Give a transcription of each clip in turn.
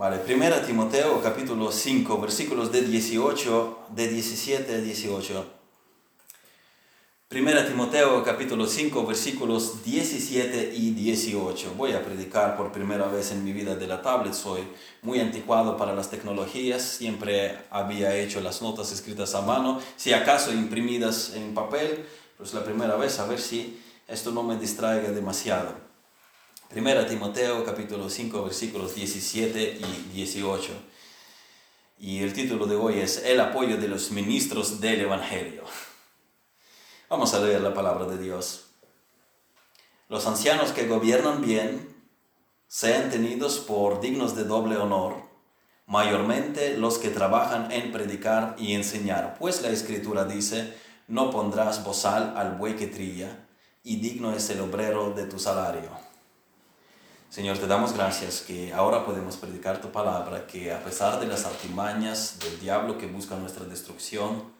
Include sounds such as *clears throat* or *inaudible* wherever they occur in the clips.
Vale, primera Timoteo capítulo 5, versículos de 18, de 17 a 18. Primera Timoteo capítulo 5 versículos 17 y 18. Voy a predicar por primera vez en mi vida de la tablet. Soy muy anticuado para las tecnologías. Siempre había hecho las notas escritas a mano, si acaso imprimidas en papel. Pues la primera vez a ver si esto no me distraiga demasiado. Primera Timoteo capítulo 5 versículos 17 y 18. Y el título de hoy es El apoyo de los ministros del Evangelio. Vamos a leer la palabra de Dios. Los ancianos que gobiernan bien sean tenidos por dignos de doble honor, mayormente los que trabajan en predicar y enseñar, pues la escritura dice, no pondrás bozal al buey que trilla, y digno es el obrero de tu salario. Señor, te damos gracias que ahora podemos predicar tu palabra, que a pesar de las artimañas del diablo que busca nuestra destrucción,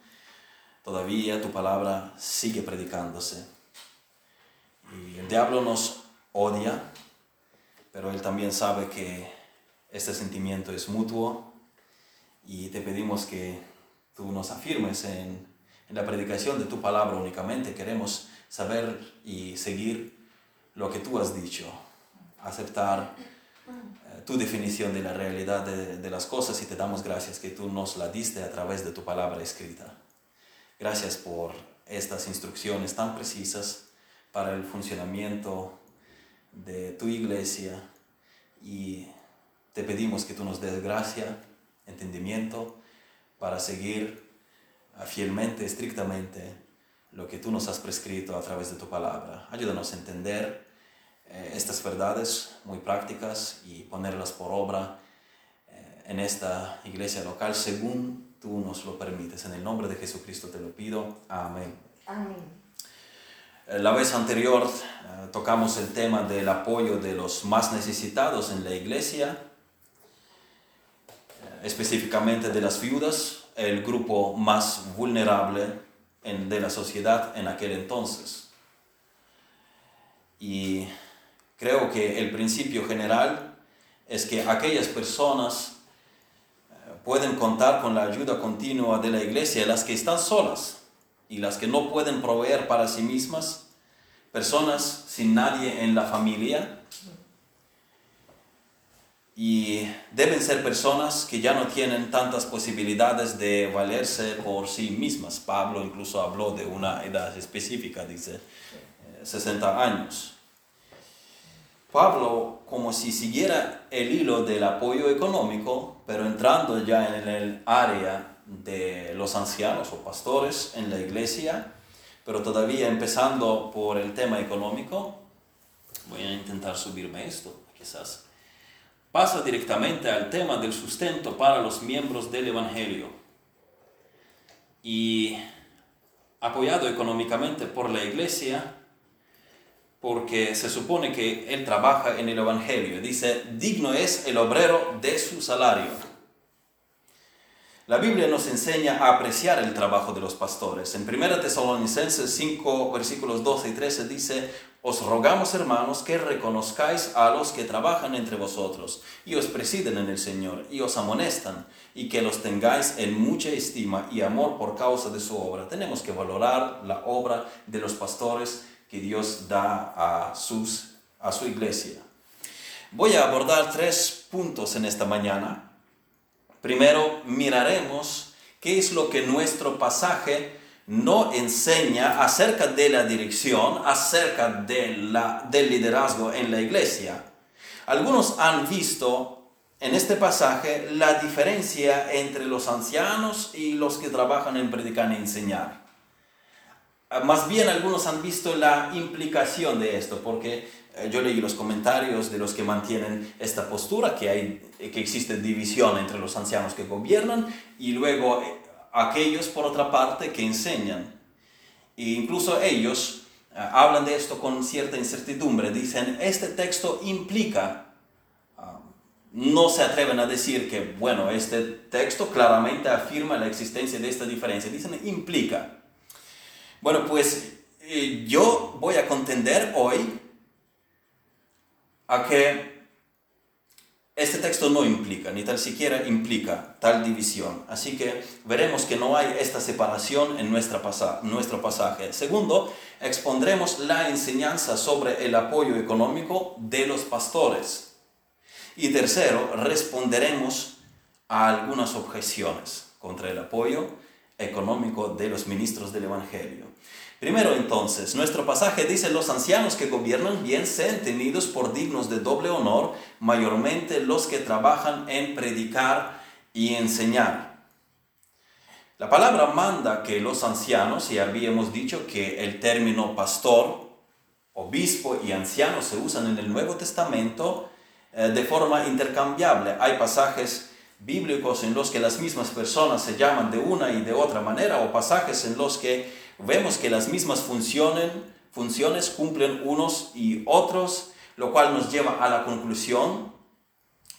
todavía tu palabra sigue predicándose. Y el diablo nos odia, pero él también sabe que este sentimiento es mutuo y te pedimos que tú nos afirmes en, en la predicación de tu palabra únicamente. Queremos saber y seguir lo que tú has dicho, aceptar eh, tu definición de la realidad de, de las cosas y te damos gracias que tú nos la diste a través de tu palabra escrita. Gracias por estas instrucciones tan precisas para el funcionamiento de tu iglesia y te pedimos que tú nos des gracia, entendimiento para seguir fielmente, estrictamente lo que tú nos has prescrito a través de tu palabra. Ayúdanos a entender eh, estas verdades muy prácticas y ponerlas por obra eh, en esta iglesia local según tú nos lo permites. En el nombre de Jesucristo te lo pido. Amén. Eh, la vez anterior eh, tocamos el tema del apoyo de los más necesitados en la iglesia, eh, específicamente de las viudas, el grupo más vulnerable en, de la sociedad en aquel entonces. Y creo que el principio general es que aquellas personas pueden contar con la ayuda continua de la iglesia, las que están solas y las que no pueden proveer para sí mismas, personas sin nadie en la familia. Y deben ser personas que ya no tienen tantas posibilidades de valerse por sí mismas. Pablo incluso habló de una edad específica, dice 60 eh, años. Pablo, como si siguiera el hilo del apoyo económico, pero entrando ya en el área de los ancianos o pastores en la iglesia, pero todavía empezando por el tema económico, voy a intentar subirme esto, quizás, pasa directamente al tema del sustento para los miembros del Evangelio. Y apoyado económicamente por la iglesia, porque se supone que él trabaja en el Evangelio. Dice, digno es el obrero de su salario. La Biblia nos enseña a apreciar el trabajo de los pastores. En 1 Tesalonicenses 5, versículos 12 y 13 dice, os rogamos hermanos que reconozcáis a los que trabajan entre vosotros y os presiden en el Señor y os amonestan y que los tengáis en mucha estima y amor por causa de su obra. Tenemos que valorar la obra de los pastores que Dios da a, sus, a su iglesia. Voy a abordar tres puntos en esta mañana. Primero, miraremos qué es lo que nuestro pasaje no enseña acerca de la dirección, acerca de la, del liderazgo en la iglesia. Algunos han visto en este pasaje la diferencia entre los ancianos y los que trabajan en predicar y enseñar. Ah, más bien algunos han visto la implicación de esto, porque eh, yo leí los comentarios de los que mantienen esta postura, que, hay, que existe división entre los ancianos que gobiernan y luego eh, aquellos, por otra parte, que enseñan. E incluso ellos ah, hablan de esto con cierta incertidumbre. Dicen, este texto implica, ah, no se atreven a decir que, bueno, este texto claramente afirma la existencia de esta diferencia. Dicen, implica. Bueno, pues eh, yo voy a contender hoy a que este texto no implica, ni tal siquiera implica tal división. Así que veremos que no hay esta separación en nuestro pasaje. Segundo, expondremos la enseñanza sobre el apoyo económico de los pastores. Y tercero, responderemos a algunas objeciones contra el apoyo económico de los ministros del Evangelio. Primero entonces, nuestro pasaje dice, los ancianos que gobiernan bien sean tenidos por dignos de doble honor, mayormente los que trabajan en predicar y enseñar. La palabra manda que los ancianos, y habíamos dicho que el término pastor, obispo y anciano se usan en el Nuevo Testamento eh, de forma intercambiable. Hay pasajes bíblicos en los que las mismas personas se llaman de una y de otra manera, o pasajes en los que vemos que las mismas funciones, funciones cumplen unos y otros, lo cual nos lleva a la conclusión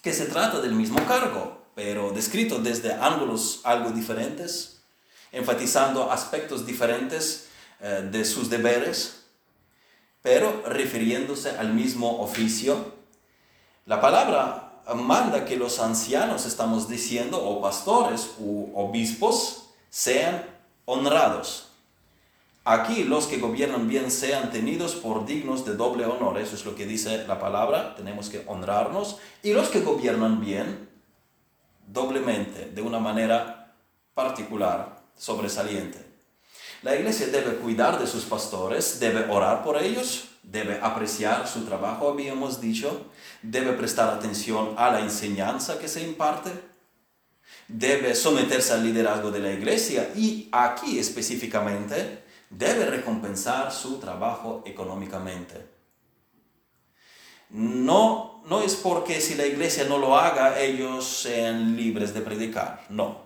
que se trata del mismo cargo, pero descrito desde ángulos algo diferentes, enfatizando aspectos diferentes eh, de sus deberes, pero refiriéndose al mismo oficio. La palabra manda que los ancianos, estamos diciendo, o pastores u obispos, sean honrados. Aquí los que gobiernan bien sean tenidos por dignos de doble honor. Eso es lo que dice la palabra. Tenemos que honrarnos. Y los que gobiernan bien, doblemente, de una manera particular, sobresaliente. La iglesia debe cuidar de sus pastores, debe orar por ellos, debe apreciar su trabajo, habíamos dicho, debe prestar atención a la enseñanza que se imparte, debe someterse al liderazgo de la iglesia y aquí específicamente debe recompensar su trabajo económicamente. No, no es porque si la iglesia no lo haga, ellos sean libres de predicar. No,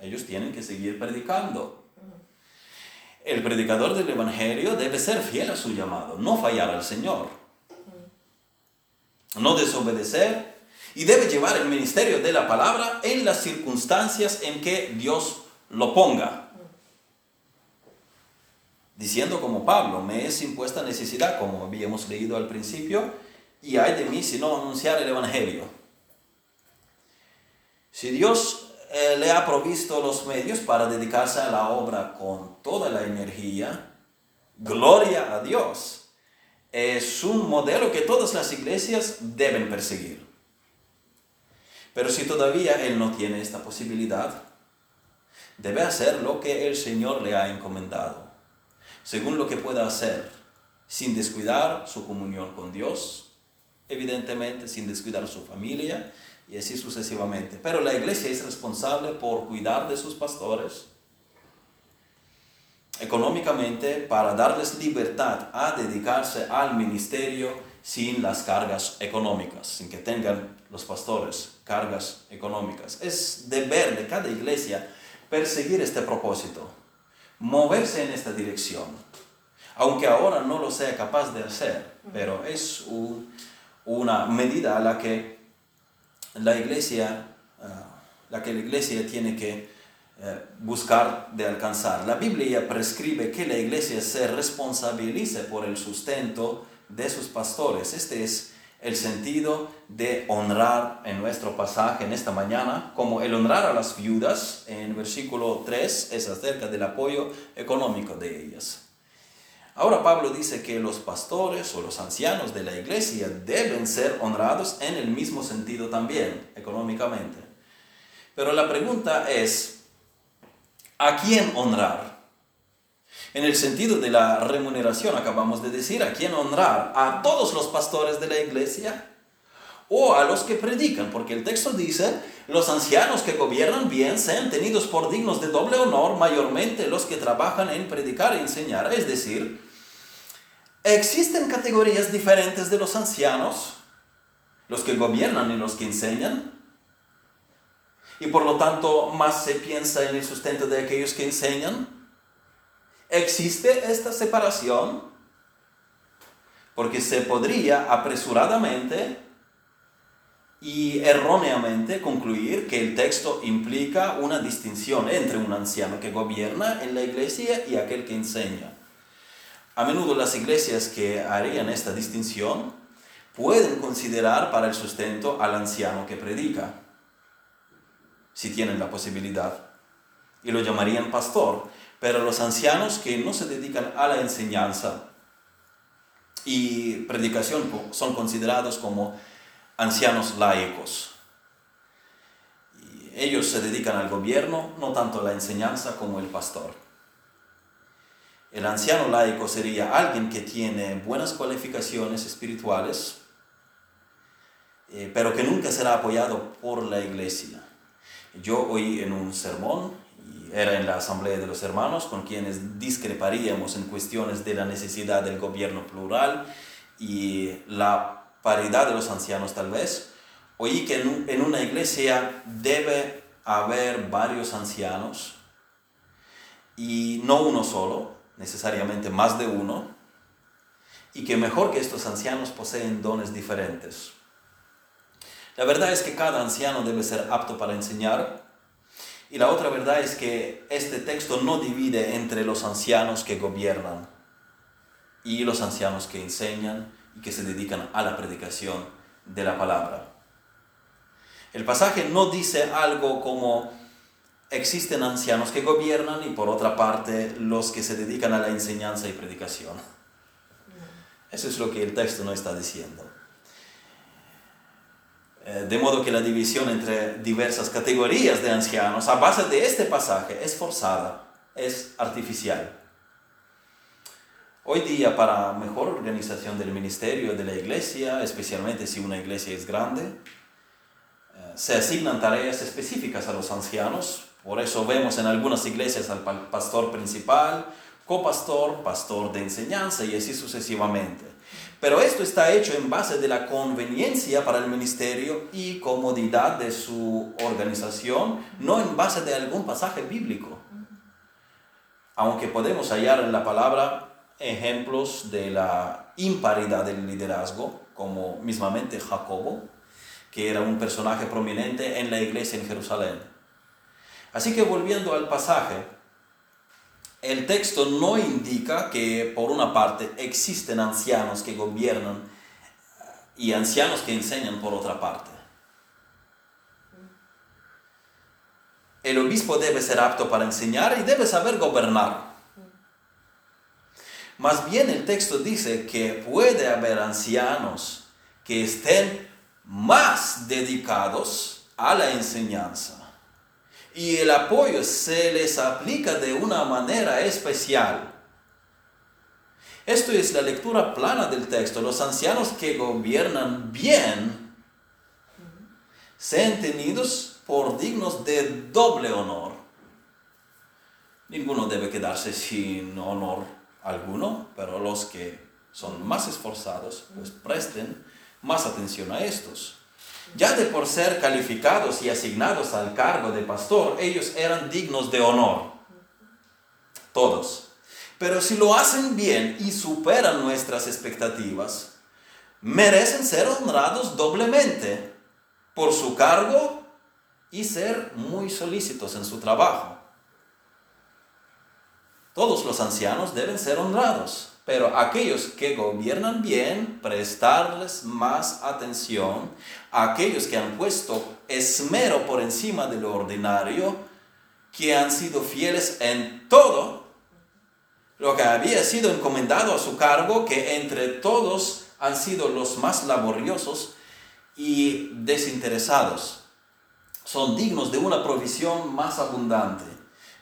ellos tienen que seguir predicando. El predicador del Evangelio debe ser fiel a su llamado, no fallar al Señor, no desobedecer y debe llevar el ministerio de la palabra en las circunstancias en que Dios lo ponga diciendo como Pablo, me es impuesta necesidad, como habíamos leído al principio, y hay de mí si no anunciar el Evangelio. Si Dios eh, le ha provisto los medios para dedicarse a la obra con toda la energía, gloria a Dios. Es un modelo que todas las iglesias deben perseguir. Pero si todavía él no tiene esta posibilidad, debe hacer lo que el Señor le ha encomendado según lo que pueda hacer, sin descuidar su comunión con Dios, evidentemente sin descuidar su familia y así sucesivamente. Pero la iglesia es responsable por cuidar de sus pastores económicamente para darles libertad a dedicarse al ministerio sin las cargas económicas, sin que tengan los pastores cargas económicas. Es deber de cada iglesia perseguir este propósito moverse en esta dirección, aunque ahora no lo sea capaz de hacer, pero es una medida a la que la iglesia, ah, la que la iglesia tiene que eh, buscar de alcanzar. La Biblia prescribe que la iglesia se responsabilice por el sustento de sus pastores. Este es el sentido de honrar en nuestro pasaje en esta mañana, como el honrar a las viudas en versículo 3 es acerca del apoyo económico de ellas. Ahora Pablo dice que los pastores o los ancianos de la iglesia deben ser honrados en el mismo sentido también, económicamente. Pero la pregunta es, ¿a quién honrar? En el sentido de la remuneración, acabamos de decir, ¿a quién honrar? ¿A todos los pastores de la iglesia? ¿O a los que predican? Porque el texto dice, los ancianos que gobiernan bien sean tenidos por dignos de doble honor, mayormente los que trabajan en predicar e enseñar. Es decir, existen categorías diferentes de los ancianos, los que gobiernan y los que enseñan. Y por lo tanto, más se piensa en el sustento de aquellos que enseñan ¿Existe esta separación? Porque se podría apresuradamente y erróneamente concluir que el texto implica una distinción entre un anciano que gobierna en la iglesia y aquel que enseña. A menudo las iglesias que harían esta distinción pueden considerar para el sustento al anciano que predica, si tienen la posibilidad, y lo llamarían pastor, pero los ancianos que no se dedican a la enseñanza y predicación son considerados como ancianos laicos. ellos se dedican al gobierno, no tanto a la enseñanza como el pastor. El anciano laico sería alguien que tiene buenas cualificaciones espirituales, eh, pero que nunca será apoyado por la iglesia. Yo oí en un sermón, era en la asamblea de los hermanos, con quienes discreparíamos en cuestiones de la necesidad del gobierno plural y la paridad de los ancianos tal vez, oí que en una iglesia debe haber varios ancianos y no uno solo, necesariamente más de uno, y que mejor que estos ancianos poseen dones diferentes. La verdad es que cada anciano debe ser apto para enseñar. Y la otra verdad es que este texto no divide entre los ancianos que gobiernan y los ancianos que enseñan y que se dedican a la predicación de la palabra. El pasaje no dice algo como existen ancianos que gobiernan y por otra parte los que se dedican a la enseñanza y predicación. Eso es lo que el texto no está diciendo. Eh, de modo que la división entre diversas categorías de ancianos a base de este pasaje es forzada, es artificial. Hoy día para mejor organización del ministerio de la iglesia, especialmente si una iglesia es grande, eh, se asignan tareas específicas a los ancianos. Por eso vemos en algunas iglesias al pastor principal, copastor, pastor de enseñanza y así sucesivamente. Pero esto está hecho en base de la conveniencia para el ministerio y comodidad de su organización, no en base de algún pasaje bíblico. Aunque podemos hallar en la palabra ejemplos de la imparidad del liderazgo, como mismamente Jacobo, que era un personaje prominente en la iglesia en Jerusalén. Así que volviendo al pasaje, el texto no indica que por una parte existen ancianos que gobiernan y ancianos que enseñan por otra parte. El obispo debe ser apto para enseñar y debe saber gobernar. Más bien el texto dice que puede haber ancianos que estén más dedicados a la enseñanza y el apoyo se les aplica de una manera especial. Esto es la lectura plana del texto. Los ancianos que gobiernan bien sean tenidos por dignos de doble honor. Ninguno debe quedarse sin honor alguno, pero los que son más esforzados, pues presten más atención a estos. Ya de por ser calificados y asignados al cargo de pastor, ellos eran dignos de honor. Todos. Pero si lo hacen bien y superan nuestras expectativas, merecen ser honrados doblemente por su cargo y ser muy solícitos en su trabajo. Todos los ancianos deben ser honrados. Pero aquellos que gobiernan bien, prestarles más atención. Aquellos que han puesto esmero por encima de lo ordinario, que han sido fieles en todo lo que había sido encomendado a su cargo, que entre todos han sido los más laboriosos y desinteresados. Son dignos de una provisión más abundante,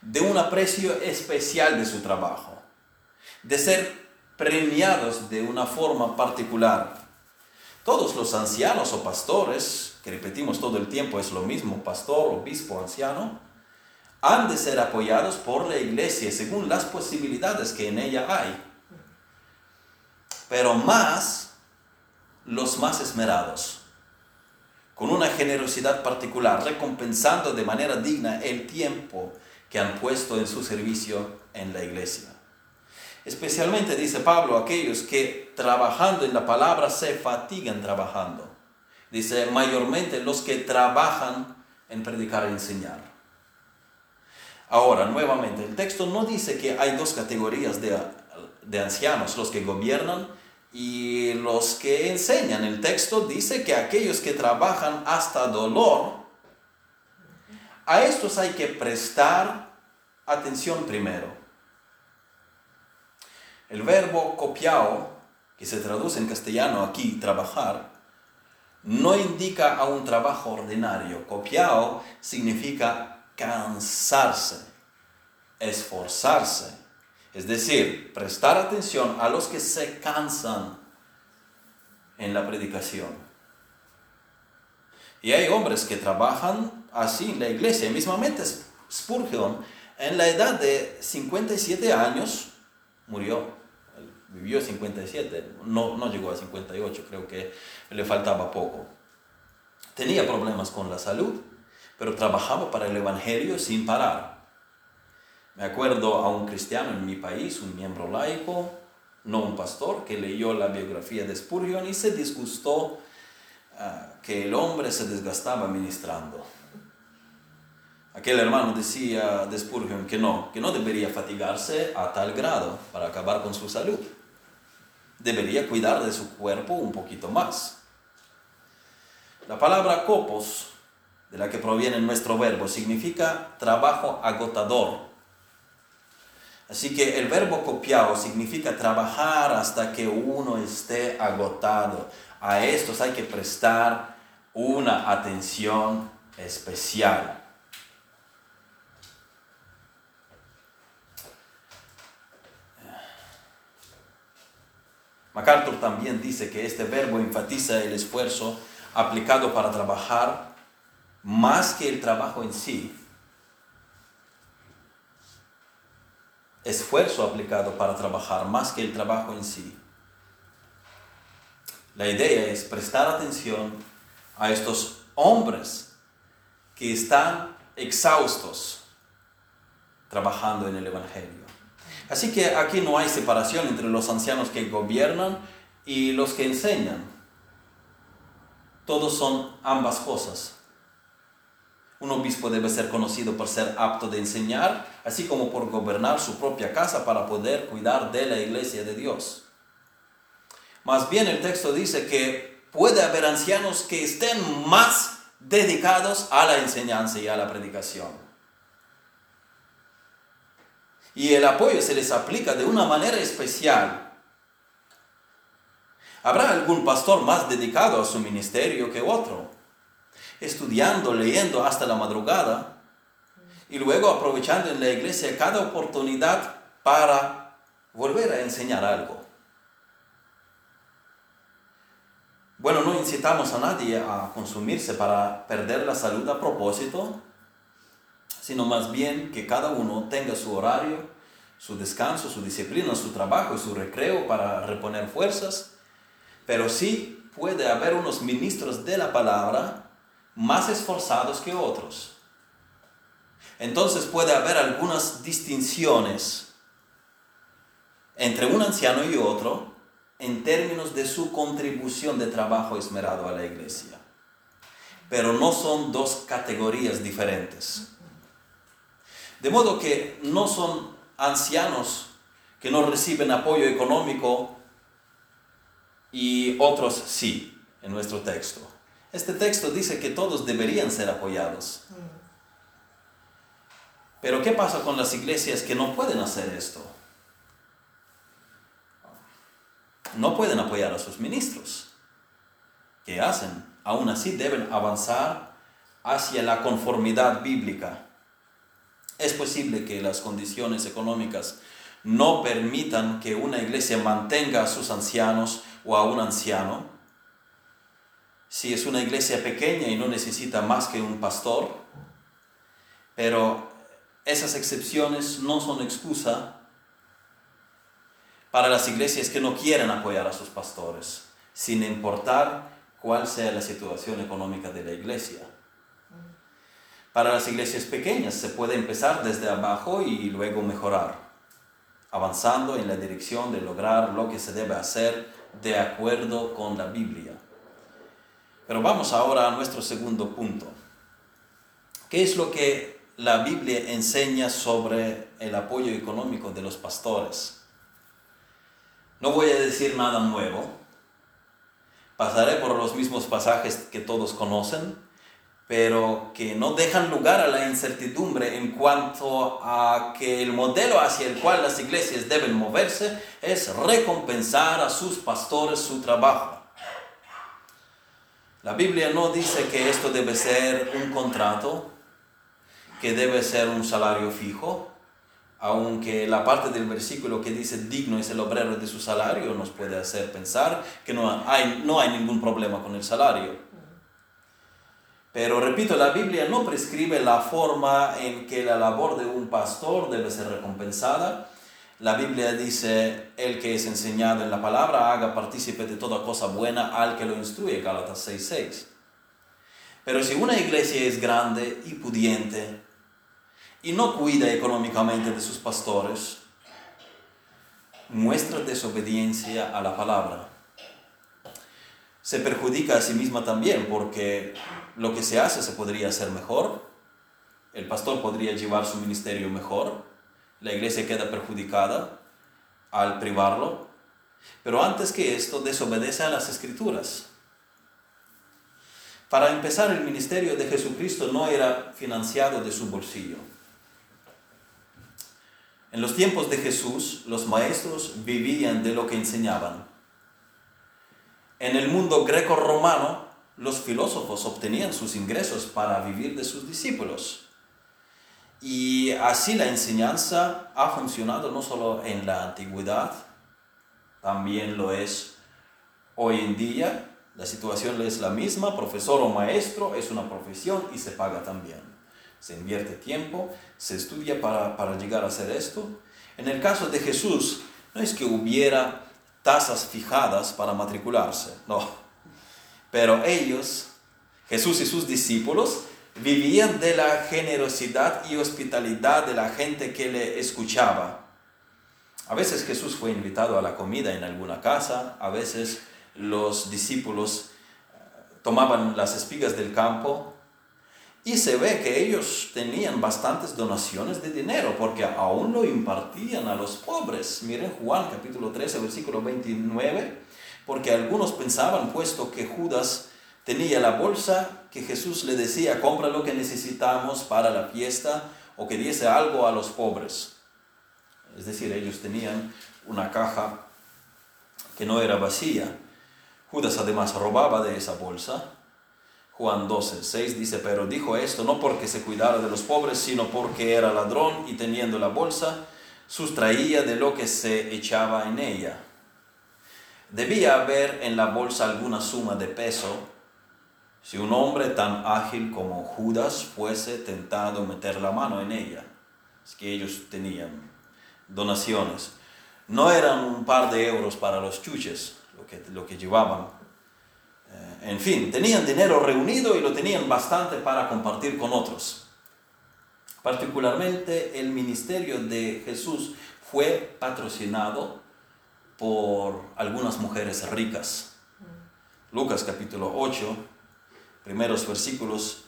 de un aprecio especial de su trabajo, de ser premiados de una forma particular. Todos los ancianos o pastores, que repetimos todo el tiempo, es lo mismo, pastor, obispo, anciano, han de ser apoyados por la iglesia según las posibilidades que en ella hay. Pero más los más esmerados, con una generosidad particular, recompensando de manera digna el tiempo que han puesto en su servicio en la iglesia. Especialmente, dice Pablo, aquellos que trabajando en la palabra se fatigan trabajando. Dice, mayormente los que trabajan en predicar y enseñar. Ahora, nuevamente, el texto no dice que hay dos categorías de, de ancianos, los que gobiernan y los que enseñan. El texto dice que aquellos que trabajan hasta dolor, a estos hay que prestar atención primero. El verbo copiao, que se traduce en castellano aquí, trabajar, no indica a un trabajo ordinario. Copiao significa cansarse, esforzarse. Es decir, prestar atención a los que se cansan en la predicación. Y hay hombres que trabajan así en la iglesia. Mismamente Spurgeon, en la edad de 57 años, murió. Vivió 57, no, no llegó a 58, creo que le faltaba poco. Tenía problemas con la salud, pero trabajaba para el Evangelio sin parar. Me acuerdo a un cristiano en mi país, un miembro laico, no un pastor, que leyó la biografía de Spurgeon y se disgustó ah, que el hombre se desgastaba ministrando. Aquel hermano decía de Spurgeon que no, que no debería fatigarse a tal grado para acabar con su salud. Debería cuidar de su cuerpo un poquito más. La palabra copos, de la que proviene nuestro verbo, significa trabajo agotador Así que el verbo copiado significa trabajar hasta que uno esté agotado. A estos hay que prestar una atención especial. MacArthur también dice que este verbo enfatiza el esfuerzo aplicado para trabajar más que el trabajo en sí. esfuerzo aplicado para trabajar más que el trabajo en sí. La idea es prestar atención a estos hombres que están exhaustos trabajando en el Evangelio. Así que aquí no hay separación entre los ancianos que gobiernan y los que enseñan. Todos son ambas cosas. Un obispo debe ser conocido por ser apto de enseñar, así como por gobernar su propia casa para poder cuidar de la iglesia de Dios. Más bien el texto dice que puede haber ancianos que estén más dedicados a la enseñanza y a la predicación. Y el apoyo se les aplica de una manera especial. ¿Habrá algún pastor más dedicado a su ministerio que otro? estudiando, leyendo hasta la madrugada y luego aprovechando en la iglesia cada oportunidad para volver a enseñar algo. Bueno, no incitamos a nadie a consumirse para perder la salud a propósito, sino más bien que cada uno tenga su horario, su descanso, su disciplina, su trabajo y su recreo para reponer fuerzas, pero sí puede haber unos ministros de la palabra más esforzados que otros. Entonces puede haber algunas distinciones entre un anciano y otro en términos de su contribución de trabajo esmerado a la iglesia. Pero no son dos categorías diferentes. De modo que no son ancianos que no reciben apoyo económico y otros sí, en nuestro texto. Este texto dice que todos deberían ser apoyados. Pero ¿qué pasa con las iglesias que no pueden hacer esto? No pueden apoyar a sus ministros. ¿Qué hacen? Aún así deben avanzar hacia la conformidad bíblica. Es posible que las condiciones económicas no permitan que una iglesia mantenga a sus ancianos o a un anciano, si es una iglesia pequeña y no necesita más que un pastor, pero esas excepciones no son excusa para las iglesias que no quieren apoyar a sus pastores, sin importar cuál sea la situación económica de la iglesia. Para las iglesias pequeñas se puede empezar desde abajo y luego mejorar, avanzando en la dirección de lograr lo que se debe hacer de acuerdo con la Biblia. Pero vamos ahora a nuestro segundo punto. ¿Qué es lo que la Biblia enseña sobre el apoyo económico de los pastores? No voy a decir nada nuevo. Pasaré por los mismos pasajes que todos conocen, pero que no dejan lugar a la incertidumbre en cuanto a que el modelo hacia el cual las iglesias deben moverse es recompensar a sus pastores su trabajo. La Biblia no dice que esto debe ser un contrato, que debe ser un salario fijo, aunque la parte del versículo que dice digno es el obrero de su salario nos puede hacer pensar que no hay, no hay ningún problema con el salario. Pero repito, la Biblia no prescribe la forma en que la labor de un pastor debe ser recompensada. La Biblia dice, el que es enseñado en la palabra haga partícipe de toda cosa buena al que lo instruye, Gálatas 6.6. Pero si una iglesia es grande y pudiente y no cuida económicamente de sus pastores, muestra desobediencia a la palabra. Se perjudica a sí misma también porque lo que se hace se podría hacer mejor, el pastor podría llevar su ministerio mejor, la iglesia queda perjudicada al privarlo, pero antes que esto desobedece a las escrituras. Para empezar, el ministerio de Jesucristo no era financiado de su bolsillo. En los tiempos de Jesús, los maestros vivían de lo que enseñaban. En el mundo greco-romano, los filósofos obtenían sus ingresos para vivir de sus discípulos. Y así la enseñanza ha funcionado no solo en la antigüedad, también lo es hoy en día. La situación es la misma, profesor o maestro es una profesión y se paga también. Se invierte tiempo, se estudia para, para llegar a hacer esto. En el caso de Jesús, no es que hubiera tasas fijadas para matricularse, no. Pero ellos, Jesús y sus discípulos, vivían de la generosidad y hospitalidad de la gente que le escuchaba. A veces Jesús fue invitado a la comida en alguna casa, a veces los discípulos eh, tomaban las espigas del campo y se ve que ellos tenían bastantes donaciones de dinero porque aún lo impartían a los pobres. Miren Juan capítulo 13 versículo 29, porque algunos pensaban puesto que Judas tenía la bolsa que Jesús le decía, compra lo que necesitamos para la fiesta o que diese algo a los pobres. Es decir, ellos tenían una caja que no era vacía. Judas además robaba de esa bolsa. Juan 12, 6 dice, pero dijo esto no porque se cuidara de los pobres, sino porque era ladrón y teniendo la bolsa, sustraía de lo que se echaba en ella. Debía haber en la bolsa alguna suma de peso si un hombre tan ágil como Judas fuese tentado a meter la mano en ella. Es que ellos tenían donaciones. No eran un par de euros para los chuches, lo que, lo que llevaban. En fin, tenían dinero reunido y lo tenían bastante para compartir con otros. Particularmente el ministerio de Jesús fue patrocinado por algunas mujeres ricas. Lucas capítulo 8, primeros versículos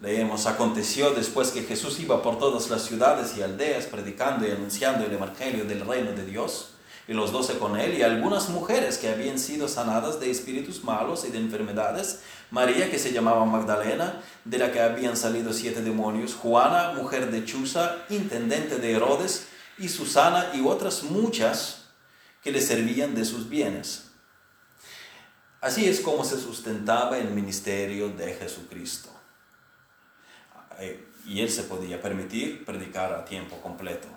leemos, aconteció después que Jesús iba por todas las ciudades y aldeas predicando y anunciando el Evangelio del reino de Dios, y los doce con él, y algunas mujeres que habían sido sanadas de espíritus malos y de enfermedades, María que se llamaba Magdalena, de la que habían salido siete demonios, Juana, mujer de Chuza, intendente de Herodes, y Susana y otras muchas que le servían de sus bienes. Así es como se sustentaba el ministerio de Jesucristo. Eh, y él se podía permitir predicar a tiempo completo.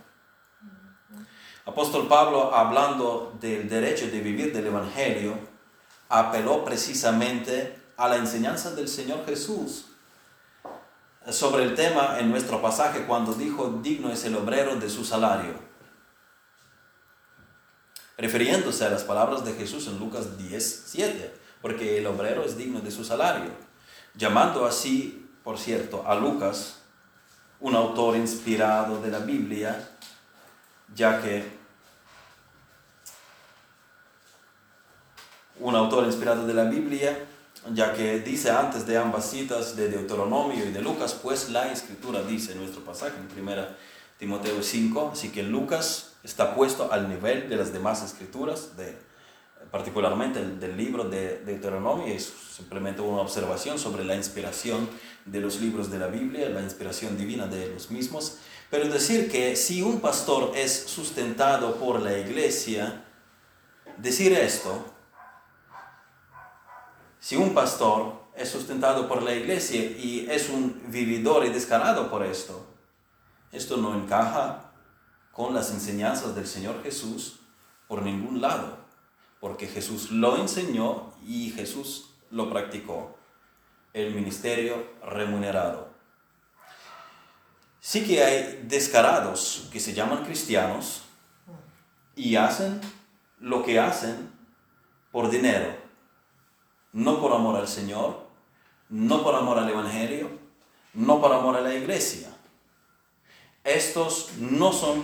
Apóstol Pablo, hablando del derecho de vivir del Evangelio, apeló precisamente a la enseñanza del Señor Jesús sobre el tema en nuestro pasaje cuando dijo, digno es el obrero de su salario. Refiriéndose a las palabras de Jesús en Lucas 10, 7, porque el obrero es digno de su salario. Llamando así, por cierto, a Lucas, un autor inspirado de la Biblia, ya que un autor inspirado de la Biblia, ya que dice antes de ambas citas de Deuteronomio y de Lucas, pues la escritura dice en nuestro pasaje en 1 Timoteo 5, así que Lucas está puesto al nivel de las demás escrituras, de, particularmente el, del libro de, Deuteronomio, es simplemente una observación sobre la inspiración de los libros de la Biblia, la inspiración divina de los mismos. Pero decir que si un pastor es sustentado por la iglesia, decir esto, si un pastor es sustentado por la iglesia y es un vividor y descarado por esto, esto no encaja con las enseñanzas del Señor Jesús por ningún lado, porque Jesús lo enseñó y Jesús lo practicó, el ministerio remunerado. Sí que hay descarados que se llaman cristianos y hacen lo que hacen por dinero, no por amor al Señor, no por amor al Evangelio, no por amor a la iglesia. Estos no son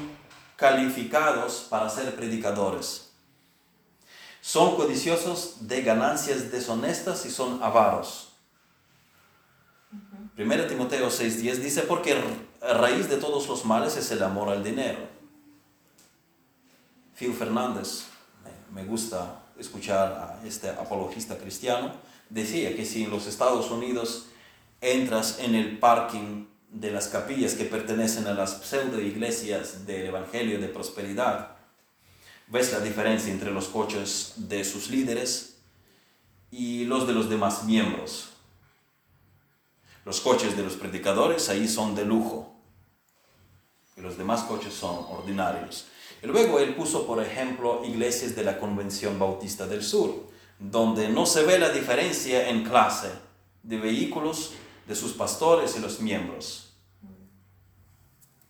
calificados para ser predicadores. Son codiciosos de ganancias deshonestas y son avaros. 1 Timoteo 6:10 dice, porque raíz de todos los males es el amor al dinero. Phil Fernández, me gusta escuchar a este apologista cristiano, decía que si en los Estados Unidos entras en el parking de las capillas que pertenecen a las pseudo iglesias del Evangelio de Prosperidad, ves la diferencia entre los coches de sus líderes y los de los demás miembros. Los coches de los predicadores ahí son de lujo y los demás coches son ordinarios. Luego él puso, por ejemplo, iglesias de la Convención Bautista del Sur, donde no se ve la diferencia en clase de vehículos de sus pastores y los miembros.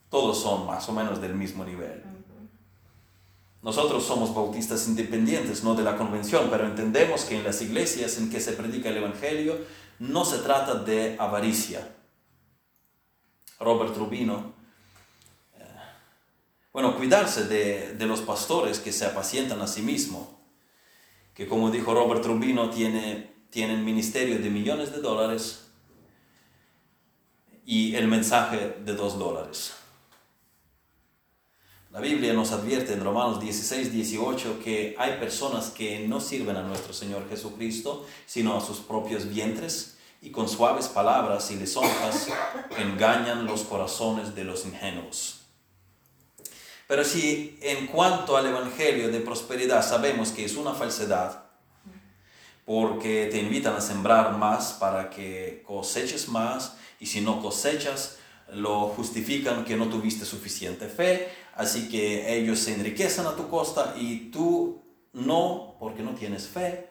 Todos son más o menos del mismo nivel. Nosotros somos bautistas independientes, no de la convención, pero entendemos que en las iglesias en que se predica el Evangelio no se trata de avaricia. Robert Rubino bueno, cuidarse de, los pastores que se apacientan a sí mismos, que como dijo Robert Rubino, tiene, tienen ministerio de millones de dólares y el mensaje de dos dólares. La Biblia nos advierte en Romanos 16, 18 que hay personas que no sirven a nuestro Señor Jesucristo, sino a sus propios vientres y con suaves palabras y deshonras engañan los corazones de los ingenuos. Pero si en cuanto al Evangelio de prosperidad sabemos que es una falsedad, porque te invitan a sembrar más para que coseches más, y si no cosechas, lo justifican que no tuviste suficiente fe, así que ellos se enriquecen a tu costa y tú no, porque no tienes fe.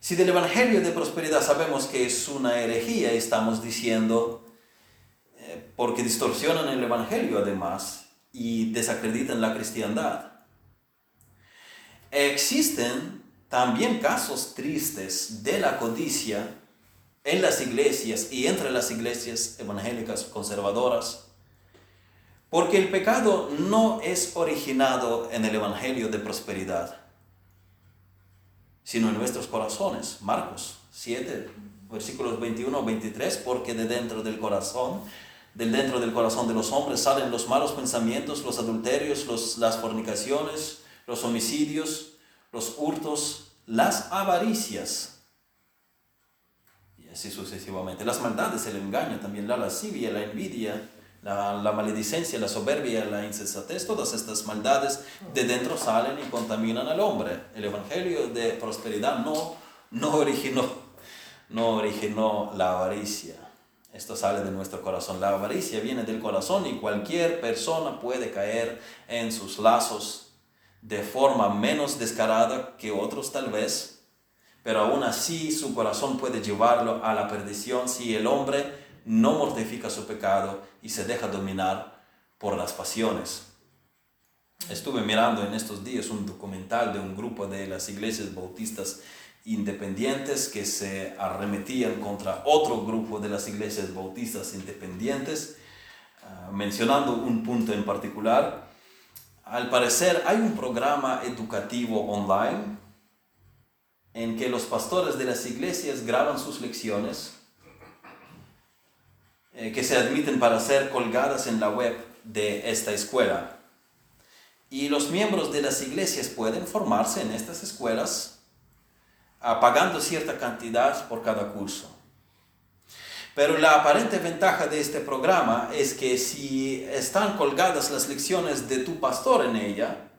Si del Evangelio de prosperidad sabemos que es una herejía, estamos diciendo, eh, porque distorsionan el Evangelio además, y desacreditan la cristiandad. Existen también casos tristes de la codicia en las iglesias y entre las iglesias evangélicas conservadoras, porque el pecado no es originado en el Evangelio de prosperidad, sino en nuestros corazones. Marcos 7, versículos 21 23, porque de dentro del corazón del dentro del corazón de los hombres salen los malos pensamientos, los adulterios, las fornicaciones, los homicidios, los hurtos, las avaricias. Y así sucesivamente. Las maldades, el engaño, también la lascivia, la envidia, la, la, maledicencia, la soberbia, la insensatez, todas estas maldades de dentro salen y contaminan al hombre. El Evangelio de prosperidad no, no, originó, no originó la avaricia. Esto sale de nuestro corazón. La avaricia viene del corazón y cualquier persona puede caer en sus lazos de forma menos descarada que otros tal vez, pero aún así su corazón puede llevarlo a la perdición si el hombre no mortifica su pecado y se deja dominar por las pasiones. Estuve mirando en estos días un documental de un grupo de las iglesias bautistas independientes que se arremetían contra otro grupo de las iglesias bautistas independientes, ah, mencionando un punto en particular. Al parecer hay un programa educativo online en que los pastores de las iglesias graban sus lecciones eh, que se admiten para ser colgadas en la web de esta escuela. Y los miembros de las iglesias pueden formarse en estas escuelas pagando cierta cantidad por cada curso. Pero la aparente ventaja de este programa es que si están colgadas las lecciones de tu pastor en ella,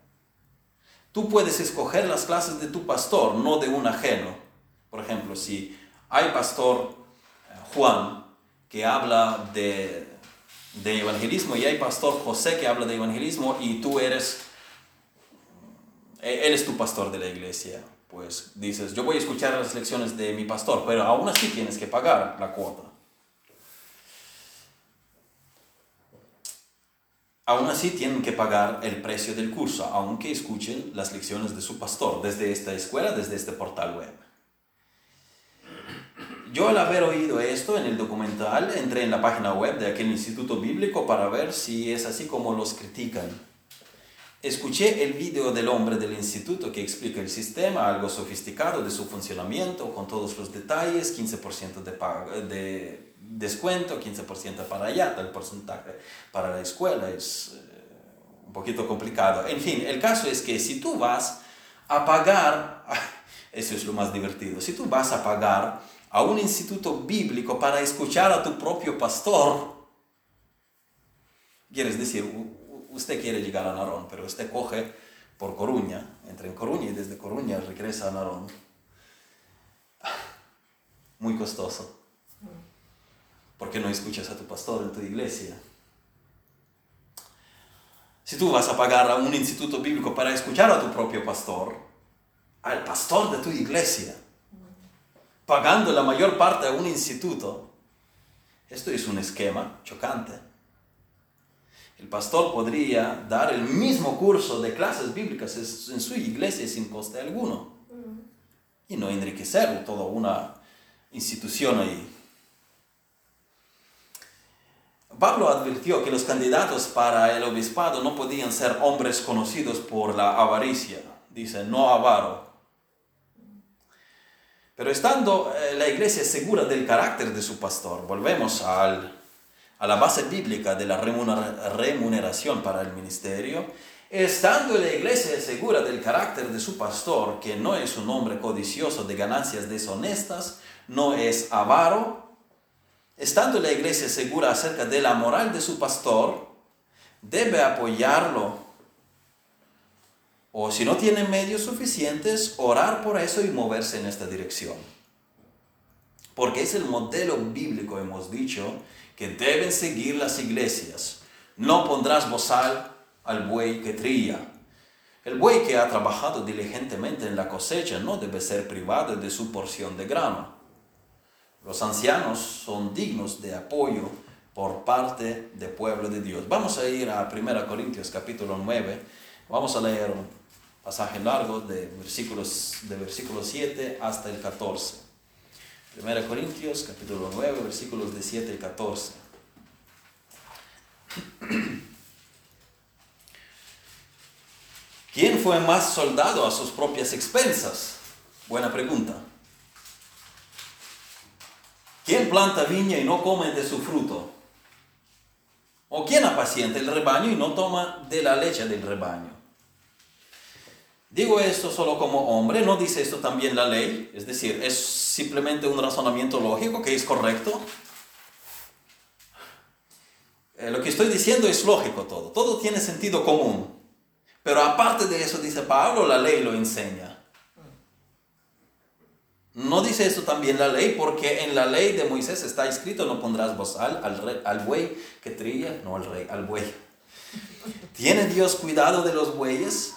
tú puedes escoger las clases de tu pastor, no de un ajeno. Por ejemplo, si hay pastor eh, Juan que habla de, de evangelismo y hay pastor José que habla de evangelismo y tú eres, eh, él es tu pastor de la iglesia, pues dices, yo voy a escuchar las lecciones de mi pastor, pero aún así tienes que pagar la cuota. Aún así tienen que pagar el precio del curso, aunque escuchen las lecciones de su pastor desde esta escuela, desde este portal web. Yo al haber oído esto en el documental, entré en la página web de aquel instituto bíblico para ver si es así como los critican. Escuché el video del hombre del instituto que explica el sistema, algo sofisticado de su funcionamiento, con todos los detalles, 15% de, de descuento, 15% para allá, tal porcentaje para la escuela, es eh, un poquito complicado. En fin, el caso es que si tú vas a pagar, *laughs* eso es lo más divertido, si tú vas a pagar a un instituto bíblico para escuchar a tu propio pastor, quieres decir, usted quiere llegar a Narón, pero usted coge por Coruña, entra en Coruña y desde Coruña regresa a Narón. Muy costoso. ¿Por qué no escuchas a tu pastor en tu iglesia? Si tú vas a pagar a un instituto bíblico para escuchar a tu propio pastor, al pastor de tu iglesia, pagando la mayor parte a un instituto, esto es un esquema chocante. El pastor podría dar el mismo curso de clases bíblicas en su iglesia sin coste alguno y no enriquecer toda una institución ahí. Pablo advirtió que los candidatos para el obispado no podían ser hombres conocidos por la avaricia. Dice, no avaro. Pero estando eh, la iglesia segura del carácter de su pastor, volvemos al, a la base bíblica de la remuneración para el ministerio, estando la iglesia segura del carácter de su pastor, que no es un hombre codicioso de ganancias deshonestas, no es avaro, estando la iglesia segura acerca de la moral de su pastor, debe apoyarlo. O si no tiene medios suficientes, orar por eso y moverse en esta dirección. Porque es el modelo bíblico, hemos dicho, que deben seguir las iglesias. No pondrás bozal al buey que trilla. El buey que ha trabajado diligentemente en la cosecha no debe ser privado de su porción de grano. Los ancianos son dignos de apoyo por parte del pueblo de Dios. Vamos a ir a 1 Corintios capítulo 9. Vamos a leer un pasaje largo de versículos, de versículo 7 hasta el 14. 1 Corintios capítulo 9 versículos de 7 al 14. *clears throat* ¿Quién fue más soldado a sus propias expensas? Buena pregunta. ¿Quién planta viña y no come de su fruto? ¿O quién apacienta el rebaño y no toma de la leche del rebaño? Digo esto solo como hombre, ¿no dice esto también la ley? Es decir, es simplemente un razonamiento lógico que es correcto. Eh, lo que estoy diciendo es lógico todo, todo tiene sentido común. Pero aparte de eso, dice Pablo, la ley lo enseña. No dice eso también la ley, porque en la ley de Moisés está escrito, no pondrás bozal al, al buey que trilla, no al rey, al buey. *laughs* ¿Tiene Dios cuidado de los bueyes?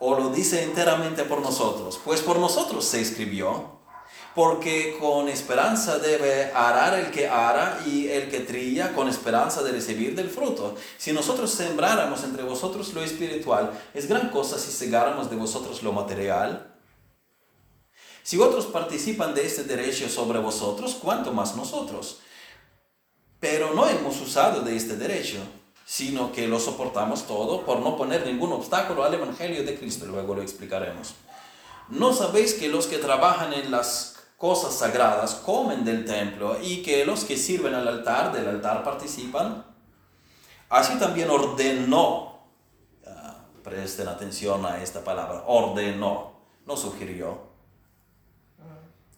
¿O lo dice enteramente por nosotros? Pues por nosotros se escribió, porque con esperanza debe arar el que ara y el que trilla con esperanza de recibir del fruto. Si nosotros sembráramos entre vosotros lo espiritual, es gran cosa si segáramos de vosotros lo material. Si otros participan de este derecho sobre vosotros, ¿cuánto más nosotros? Pero no hemos usado de este derecho, sino que lo soportamos todo por no poner ningún obstáculo al Evangelio de Cristo. Luego lo explicaremos. ¿No sabéis que los que trabajan en las cosas sagradas comen del templo y que los que sirven al altar del altar participan? Así también ordenó Presten atención a esta palabra. Ordenó, no sugirió.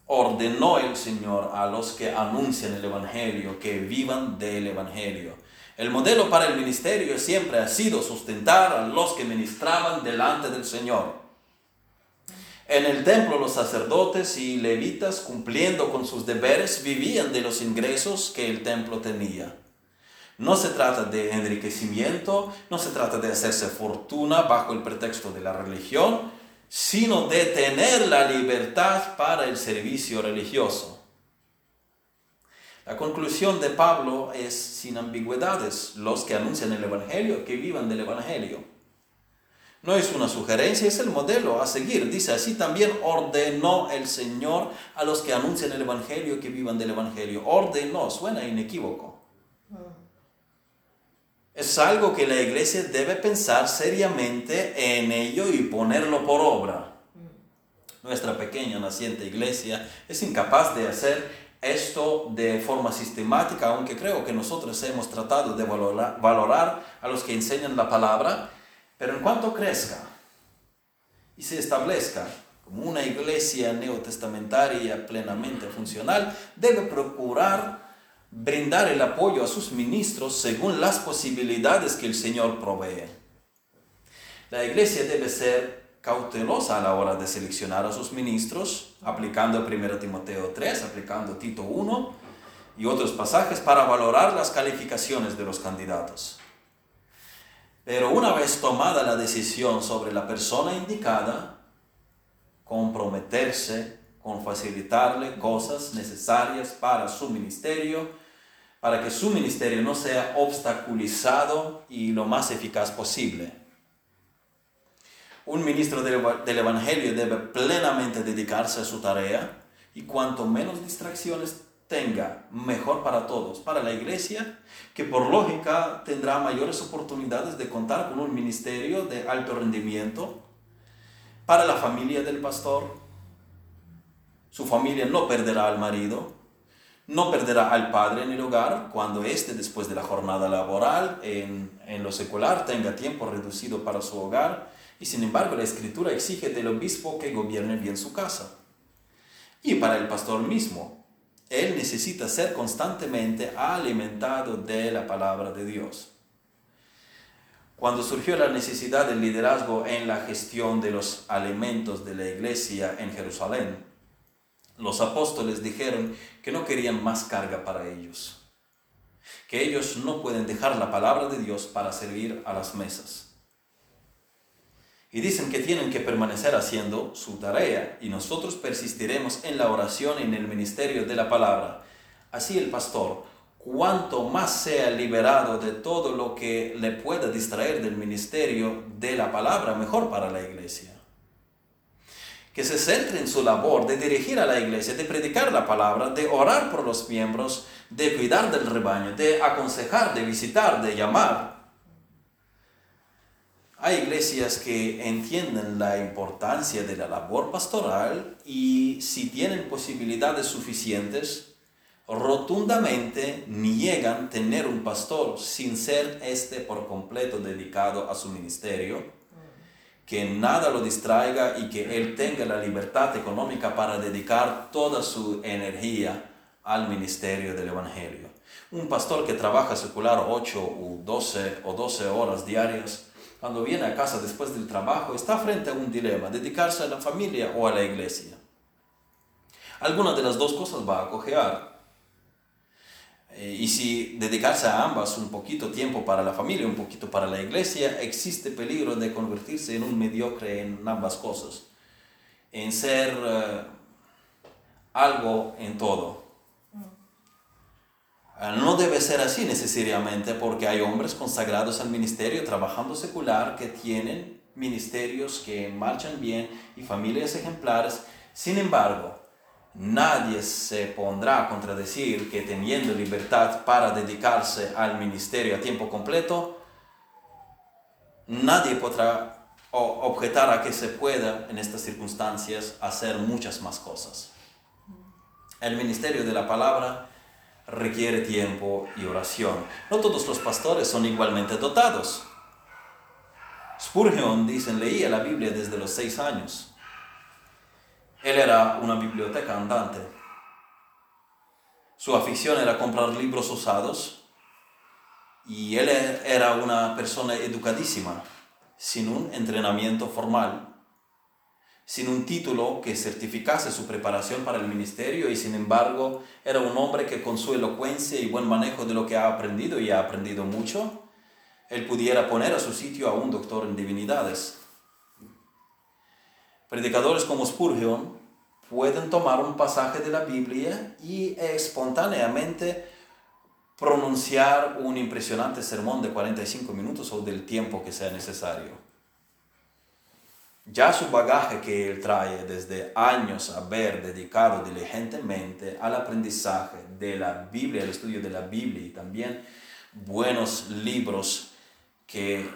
Ordenó el Señor a los que anuncian el Evangelio que vivan del Evangelio. El modelo para el ministerio siempre ha sido sustentar a los que ministraban delante del Señor. En el templo los sacerdotes y levitas, cumpliendo con sus deberes, vivían de los ingresos que el templo tenía. No se trata de enriquecimiento, no se trata de hacerse fortuna bajo el pretexto de la religión, sino de tener la libertad para el servicio religioso. La conclusión de Pablo es sin ambigüedades, los que anuncian el Evangelio, que vivan del Evangelio. No es una sugerencia, es el modelo a seguir. Dice, así también ordenó el Señor a los que anuncian el Evangelio que vivan del Evangelio. Ordenó, suena inequívoco. Es algo que la iglesia debe pensar seriamente en ello y ponerlo por obra. Nuestra pequeña naciente iglesia es incapaz de hacer esto de forma sistemática, aunque creo que nosotros hemos tratado de valorar, valorar a los que enseñan la palabra pero en cuanto crezca y se establezca como una iglesia neotestamentaria plenamente funcional, debe procurar brindar el apoyo a sus ministros según las posibilidades que el Señor provee. La iglesia debe ser cautelosa a la hora de seleccionar a sus ministros, aplicando 1 Timoteo 3, aplicando Tito 1 y otros pasajes para valorar las calificaciones de los candidatos. Pero una vez tomada la decisión sobre la persona indicada, comprometerse con facilitarle cosas necesarias para su ministerio, para que su ministerio no sea obstaculizado y lo más eficaz posible. Un ministro del Evangelio debe plenamente dedicarse a su tarea y cuanto menos distracciones tenga mejor para todos, para la iglesia, que por lógica tendrá mayores oportunidades de contar con un ministerio de alto rendimiento, para la familia del pastor, su familia no perderá al marido, no perderá al padre en el hogar cuando éste, después de la jornada laboral en, en lo secular, tenga tiempo reducido para su hogar, y sin embargo la escritura exige del obispo que gobierne bien su casa. Y para el pastor mismo, él necesita ser constantemente alimentado de la palabra de Dios. Cuando surgió la necesidad del liderazgo en la gestión de los alimentos de la iglesia en Jerusalén, los apóstoles dijeron que no querían más carga para ellos, que ellos no pueden dejar la palabra de Dios para servir a las mesas. Y dicen que tienen que permanecer haciendo su tarea y nosotros persistiremos en la oración y en el ministerio de la palabra. Así el pastor, cuanto más sea liberado de todo lo que le pueda distraer del ministerio de la palabra, mejor para la iglesia. Que se centre en su labor de dirigir a la iglesia, de predicar la palabra, de orar por los miembros, de cuidar del rebaño, de aconsejar, de visitar, de llamar, hay iglesias que entienden la importancia de la labor pastoral y si tienen posibilidades suficientes, rotundamente niegan tener un pastor sin ser este por completo dedicado a su ministerio, que nada lo distraiga y que él tenga la libertad económica para dedicar toda su energía al ministerio del Evangelio. Un pastor que trabaja secular 8 o 12 o 12 horas diarias cuando viene a casa después del trabajo, está frente a un dilema, dedicarse a la familia o a la iglesia. Alguna de las dos cosas va a cojear. Eh, y si dedicarse a ambas un poquito tiempo para la familia, un poquito para la iglesia, existe peligro de convertirse en un mediocre en ambas cosas. En ser eh, algo en todo. Ah, no debe ser así necesariamente porque hay hombres consagrados al ministerio trabajando secular que tienen ministerios que marchan bien y familias ejemplares. Sin embargo, nadie se pondrá a contradecir que teniendo libertad para dedicarse al ministerio a tiempo completo, nadie podrá objetar a que se pueda en estas circunstancias hacer muchas más cosas. El ministerio de la palabra requiere tiempo y oración. No todos los pastores son igualmente dotados. Spurgeon, dicen, leía la Biblia desde los seis años. Él era una biblioteca andante. Su afición era comprar libros usados y él era una persona educadísima, sin un entrenamiento formal, sin un título que certificase su preparación para el ministerio y sin embargo era un hombre que con su elocuencia y buen manejo de lo que ha aprendido y ha aprendido mucho, él pudiera poner a su sitio a un doctor en divinidades. Predicadores como Spurgeon pueden tomar un pasaje de la Biblia y espontáneamente pronunciar un impresionante sermón de 45 minutos o del tiempo que sea necesario. Ya su bagaje que él trae desde años haber dedicado diligentemente al aprendizaje de la Biblia, al estudio de la Biblia y también buenos libros que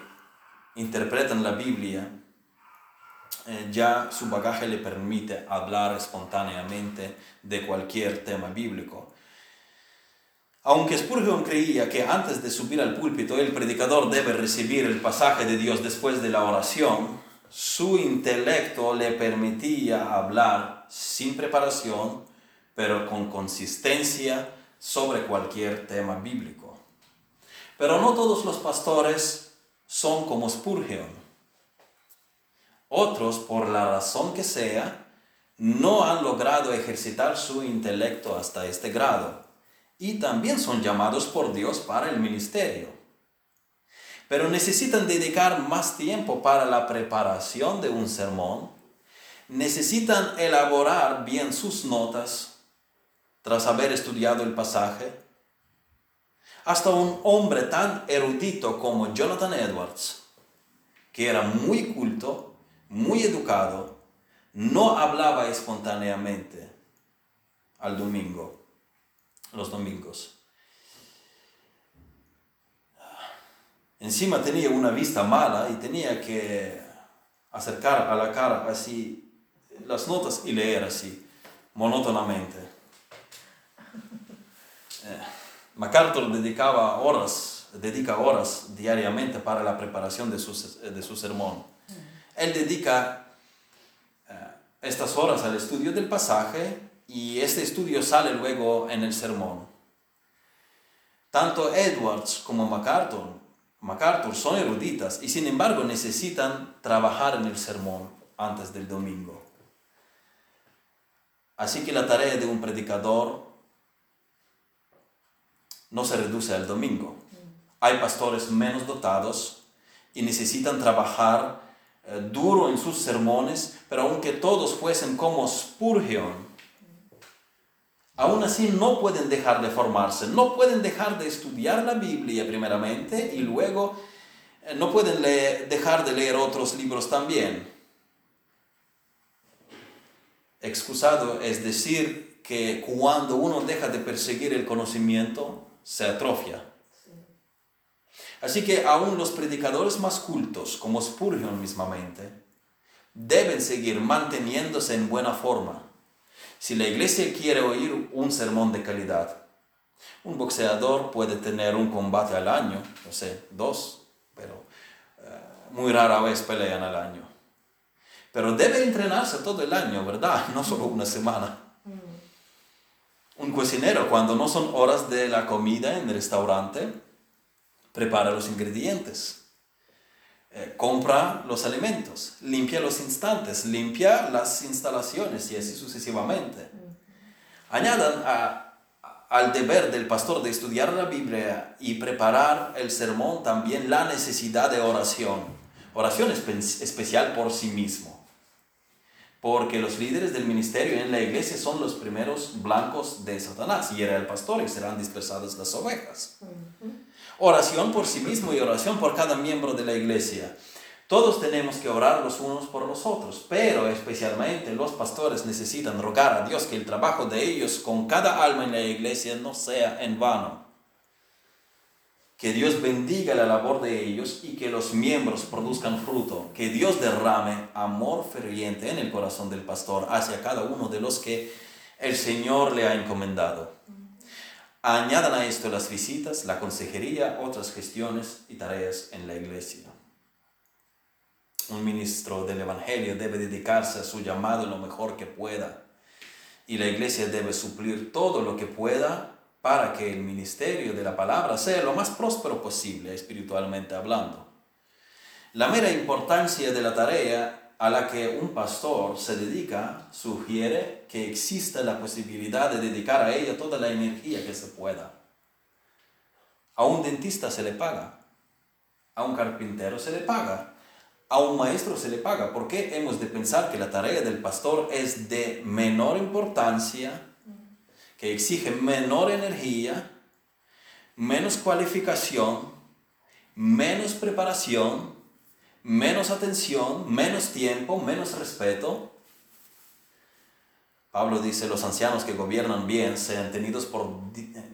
interpretan la Biblia, eh, ya su bagaje le permite hablar espontáneamente de cualquier tema bíblico. Aunque Spurgeon creía que antes de subir al púlpito el predicador debe recibir el pasaje de Dios después de la oración, su intelecto le permitía hablar sin preparación, pero con consistencia sobre cualquier tema bíblico. Pero no todos los pastores son como Spurgeon. Otros, por la razón que sea, no han logrado ejercitar su intelecto hasta este grado y también son llamados por Dios para el ministerio. Pero necesitan dedicar más tiempo para la preparación de un sermón, necesitan elaborar bien sus notas tras haber estudiado el pasaje, hasta un hombre tan erudito como Jonathan Edwards, que era muy culto, muy educado, no hablaba espontáneamente al domingo, los domingos. Encima tenía una vista mala y tenía que acercar a la cara así las notas y leer así, monótonamente. *laughs* MacArthur dedicaba horas, dedica horas diariamente para la preparación de su, de su sermón. Él dedica eh, estas horas al estudio del pasaje y este estudio sale luego en el sermón. Tanto Edwards como MacArthur, MacArthur son eruditas y sin embargo necesitan trabajar en el sermón antes del domingo. Así que la tarea de un predicador no se reduce al domingo. Hay pastores menos dotados y necesitan trabajar eh, duro en sus sermones, pero aunque todos fuesen como Spurgeon, aún así no pueden dejar de formarse, no pueden dejar de estudiar la Biblia primeramente y luego eh, no pueden dejar de leer otros libros también. Excusado es decir que cuando uno deja de perseguir el conocimiento, se atrofia. Así que aún los predicadores más cultos, como Spurgeon mismamente, deben seguir manteniéndose en buena forma. Si la iglesia quiere oír un sermón de calidad, un boxeador puede tener un combate al año, no sé, dos, pero eh, muy rara vez pelean al año. Pero debe entrenarse todo el año, ¿verdad? *laughs* No solo una semana. Un cocinero, cuando no son horas de la comida en el restaurante, prepara los ingredientes, eh, compra los alimentos, limpia los instantes, limpia las instalaciones y así sucesivamente. Añadan al deber del pastor de estudiar la Biblia y preparar el sermón también la necesidad de oración, oración especial por sí mismo porque los líderes del ministerio en la iglesia son los primeros blancos de Satanás, y era el pastor y serán dispersadas las ovejas. Oración por sí mismo y oración por cada miembro de la iglesia. Todos tenemos que orar los unos por los otros, pero especialmente los pastores necesitan rogar a Dios que el trabajo de ellos con cada alma en la iglesia no sea en vano que Dios bendiga la labor de ellos y que los miembros produzcan fruto, que Dios derrame amor ferviente en el corazón del pastor hacia cada uno de los que el Señor le ha encomendado. Añadan a esto las visitas, la consejería, otras gestiones y tareas en la iglesia. Un ministro del Evangelio debe dedicarse a su llamado lo mejor que pueda. Y la iglesia debe suplir todo lo que pueda para que el ministerio de la palabra sea lo más próspero posible espiritualmente hablando. La mera importancia de la tarea a la que un pastor se dedica sugiere que exista la posibilidad de dedicar a ella toda la energía que se pueda. A un dentista se le paga, a un carpintero se le paga, a un maestro se le paga. ¿Por qué hemos de pensar que la tarea del pastor es de menor importancia, que exige menor energía, menos cualificación, menos preparación, menos atención, menos tiempo, menos respeto? Pablo dice, los ancianos que gobiernan bien sean tenidos por,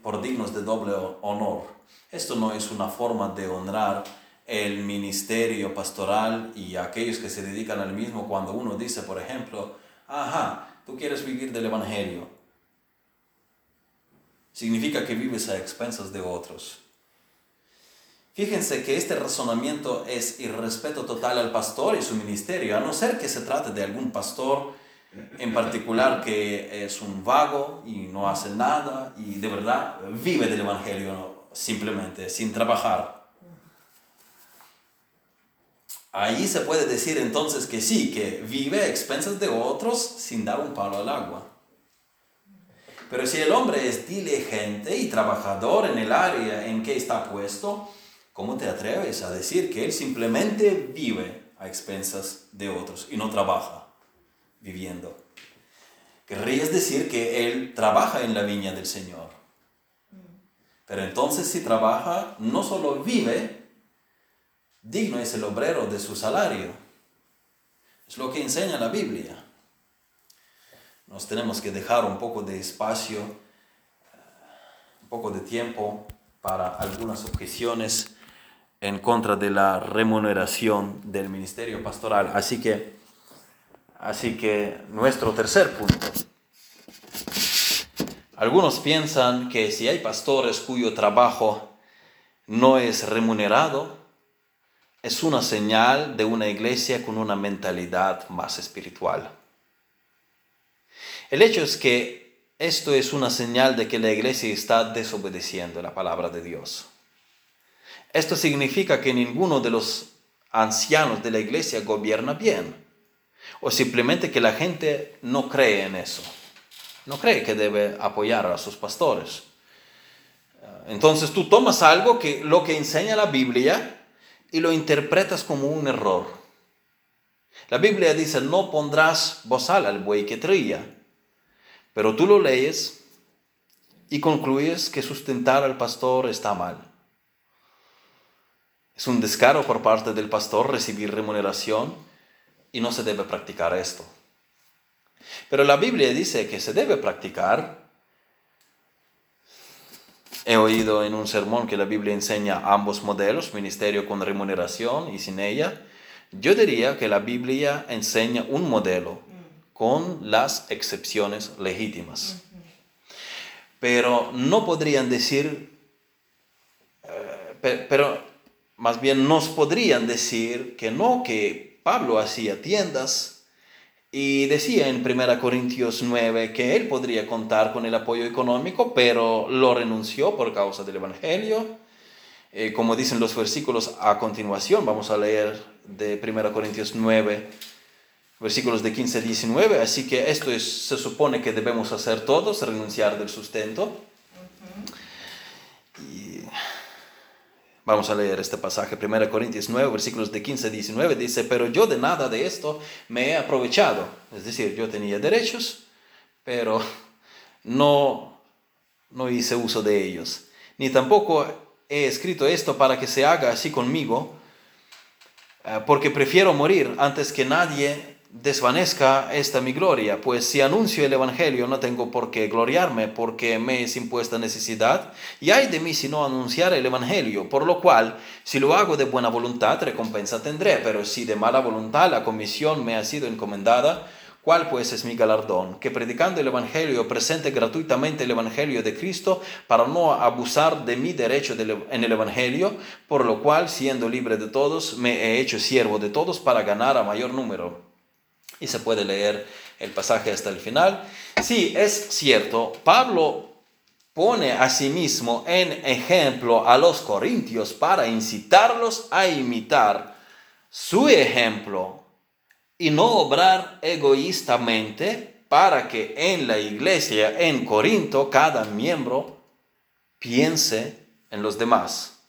por dignos de doble honor. Esto no es una forma de honrar el ministerio pastoral y aquellos que se dedican al mismo cuando uno dice, por ejemplo, ajá, tú quieres vivir del Evangelio. Significa que vives a expensas de otros. Fíjense que este razonamiento es irrespeto total al pastor y su ministerio, a no ser que se trate de algún pastor en particular que es un vago y no hace nada y de verdad vive del Evangelio simplemente, sin trabajar. Ahí se puede decir entonces que sí, que vive a expensas de otros sin dar un palo al agua. Pero si el hombre es diligente y trabajador en el área en que está puesto, ¿cómo te atreves a decir que él simplemente vive a expensas de otros y no trabaja viviendo? Querrías decir que él trabaja en la viña del Señor. Pero entonces si trabaja, no solo vive, Digno es el obrero de su salario. Es lo que enseña la Biblia. Nos tenemos que dejar un poco de espacio, un poco de tiempo para algunas objeciones en contra de la remuneración del ministerio pastoral. Así que, así que nuestro tercer punto. Algunos piensan que si hay pastores cuyo trabajo no es remunerado, es una señal de una iglesia con una mentalidad más espiritual. El hecho es que esto es una señal de que la iglesia está desobedeciendo la palabra de Dios. Esto significa que ninguno de los ancianos de la iglesia gobierna bien, o simplemente que la gente no cree en eso, no cree que debe apoyar a sus pastores. Entonces tú tomas algo que lo que enseña la Biblia y lo interpretas como un error. La Biblia dice, no pondrás bozal al buey que trilla, pero tú lo lees y concluyes que sustentar al pastor está mal. Es un descaro por parte del pastor recibir remuneración y no se debe practicar esto. Pero la Biblia dice que se debe practicar He oído en un sermón que la Biblia enseña ambos modelos, ministerio con remuneración y sin ella. Yo diría que la Biblia enseña un modelo con las excepciones legítimas. Pero no podrían decir, eh, pero más bien nos podrían decir que no, que Pablo hacía tiendas y decía en 1 Corintios 9 que él podría contar con el apoyo económico, pero lo renunció por causa del Evangelio. Eh, como dicen los versículos a continuación, vamos a leer de 1 Corintios 9, versículos de 15 a 19. Así que esto es, se supone que debemos hacer todos, renunciar del sustento. Vamos a leer este pasaje, 1 Corintios 9, versículos de 15 a 19, dice, pero yo de nada de esto me he aprovechado. Es decir, yo tenía derechos, pero no, no hice uso de ellos. Ni tampoco he escrito esto para que se haga así conmigo, eh, porque prefiero morir antes que nadie desvanezca esta mi gloria, pues si anuncio el Evangelio no tengo por qué gloriarme, porque me es impuesta necesidad, y hay de mí si no anunciar el Evangelio, por lo cual, si lo hago de buena voluntad, recompensa tendré, pero si de mala voluntad la comisión me ha sido encomendada, ¿Cuál pues es mi galardón? Que predicando el Evangelio presente gratuitamente el Evangelio de Cristo para no abusar de mi derecho en el Evangelio, por lo cual, siendo libre de todos, me he hecho siervo de todos para ganar a mayor número. Y se puede leer el pasaje hasta el final. Sí, es cierto, Pablo pone a sí mismo en ejemplo a los corintios para incitarlos a imitar su ejemplo y no obrar egoístamente para que en la iglesia en Corinto cada miembro piense en los demás.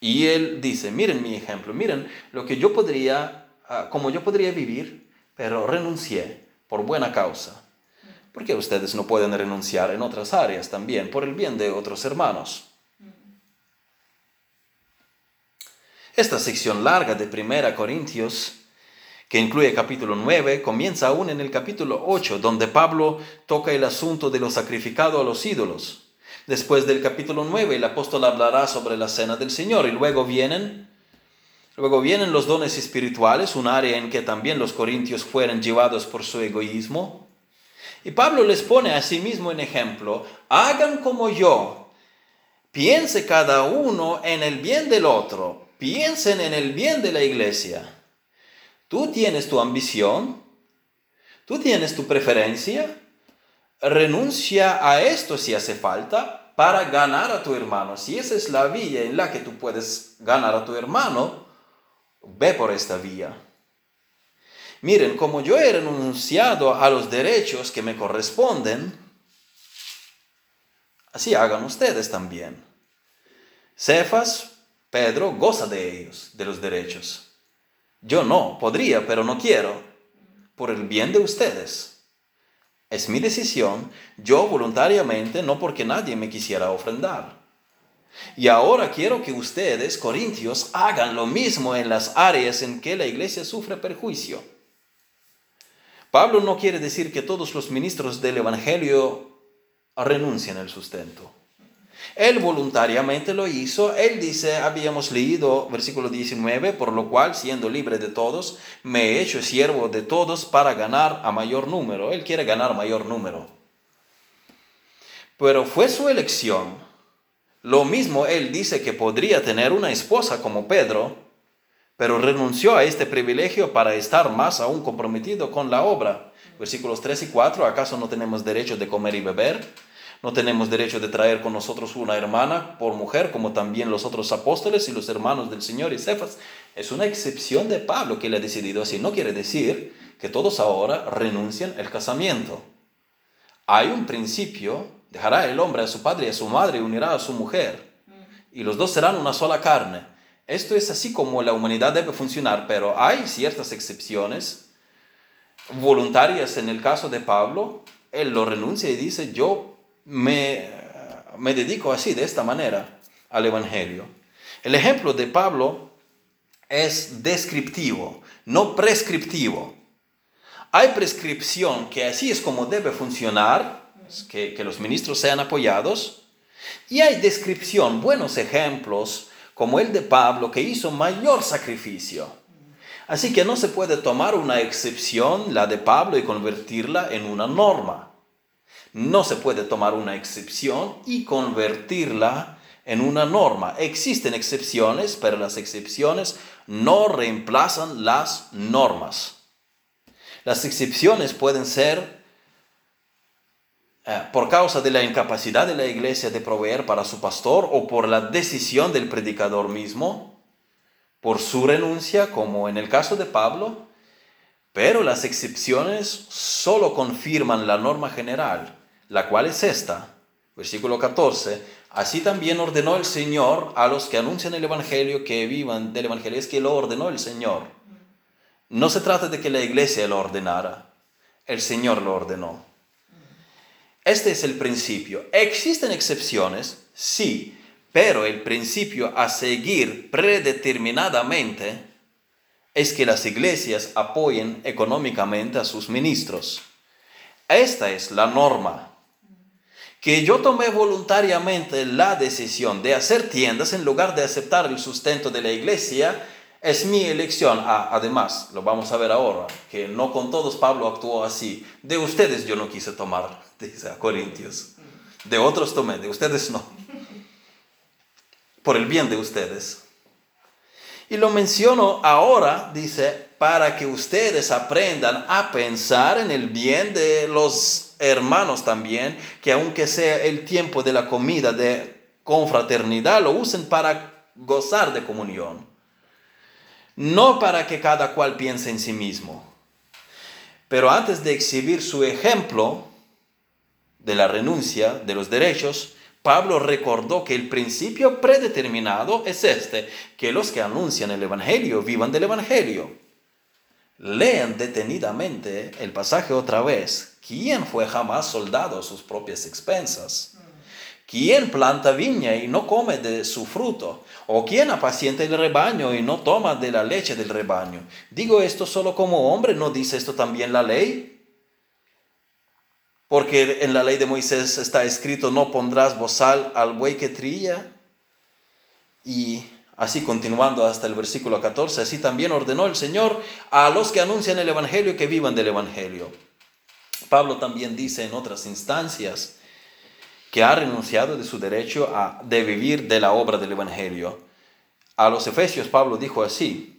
Y él dice, miren mi ejemplo, miren lo que yo podría, ah, como yo podría vivir, pero renuncié por buena causa. Porque ustedes no pueden renunciar en otras áreas también, por el bien de otros hermanos. Esta sección larga de Primera Corintios que incluye capítulo 9, comienza aún en el capítulo 8, donde Pablo toca el asunto de lo sacrificado a los ídolos. Después del capítulo 9, el apóstol hablará sobre la cena del Señor y luego vienen Luego vienen los dones espirituales, un área en que también los corintios fueron llevados por su egoísmo. Y Pablo les pone a sí mismo en ejemplo, hagan como yo, piense cada uno en el bien del otro, piensen en el bien de la iglesia. Tú tienes tu ambición, tú tienes tu preferencia, renuncia a esto si hace falta para ganar a tu hermano. Si esa es la vía en la que tú puedes ganar a tu hermano, ve por esta vía. Miren, como yo he renunciado a los derechos que me corresponden, así hagan ustedes también. Cefas, Pedro, goza de ellos, de los derechos. Yo no, podría, pero no quiero, por el bien de ustedes. Es mi decisión, yo voluntariamente, no porque nadie me quisiera ofrendar. Y ahora quiero que ustedes, corintios, hagan lo mismo en las áreas en que la iglesia sufre perjuicio. Pablo no quiere decir que todos los ministros del Evangelio renuncien al sustento. Él voluntariamente lo hizo. Él dice, habíamos leído versículo 19, por lo cual, siendo libre de todos, me he hecho siervo de todos para ganar a mayor número. Él quiere ganar mayor número. Pero fue su elección. Lo mismo él dice que podría tener una esposa como Pedro, pero renunció a este privilegio para estar más aún comprometido con la obra. Versículos 3 y 4, ¿acaso no tenemos derecho de comer y beber? No tenemos derecho de traer con nosotros una hermana por mujer, como también los otros apóstoles y los hermanos del Señor y Cefas. Es una excepción de Pablo que él ha decidido así. No quiere decir que todos ahora renuncien al casamiento. Hay un principio, dejará el hombre a su padre y a su madre y unirá a su mujer. Y los dos serán una sola carne. Esto es así como la humanidad debe funcionar, pero hay ciertas excepciones voluntarias en el caso de Pablo. Él lo renuncia y dice, yo me, me dedico así, de esta manera, al Evangelio. El ejemplo de Pablo es descriptivo, no prescriptivo. Hay prescripción que así es como debe funcionar, que, que los ministros sean apoyados, y hay descripción, buenos ejemplos, como el de Pablo, que hizo mayor sacrificio. Así que no se puede tomar una excepción, la de Pablo, y convertirla en una norma. No se puede tomar una excepción y convertirla en una norma. Existen excepciones, pero las excepciones no reemplazan las normas. Las excepciones pueden ser por causa de la incapacidad de la iglesia de proveer para su pastor o por la decisión del predicador mismo, por su renuncia, como en el caso de Pablo, pero las excepciones solo confirman la norma general la cual es esta. Versículo 14. Así también ordenó el Señor a los que anuncian el Evangelio que vivan del Evangelio. Es que lo ordenó el Señor. No se trata de que la iglesia lo ordenara. El Señor lo ordenó. Este es el principio. ¿Existen excepciones? Sí, pero el principio a seguir predeterminadamente es que las iglesias apoyen económicamente a sus ministros. Esta es la norma que yo tomé voluntariamente la decisión de hacer tiendas en lugar de aceptar el sustento de la iglesia, es mi elección. Ah, además, lo vamos a ver ahora, que no con todos Pablo actuó así. De ustedes yo no quise tomar, dice a Corintios. De otros tomé, de ustedes no. Por el bien de ustedes. Y lo menciono ahora, dice, para que ustedes aprendan a pensar en el bien de los hermanos también, que aunque sea el tiempo de la comida de confraternidad, lo usen para gozar de comunión no para que cada cual piense en sí mismo. Pero antes de exhibir su ejemplo de la renuncia de los derechos, Pablo recordó que el principio predeterminado es este, que los que anuncian el Evangelio vivan del Evangelio. Lean detenidamente el pasaje otra vez. ¿Quién fue jamás soldado a sus propias expensas? ¿Quién planta viña y no come de su fruto? ¿O quién apacienta el rebaño y no toma de la leche del rebaño? Digo esto solo como hombre, ¿no dice esto también la ley? Porque en la ley de Moisés está escrito, no pondrás bozal al buey que trilla. Y así continuando hasta el versículo 14, así también ordenó el Señor a los que anuncian el Evangelio que vivan del Evangelio. Pablo también dice en otras instancias, que ha renunciado de su derecho a, de vivir de la obra del Evangelio. A los Efesios Pablo dijo así,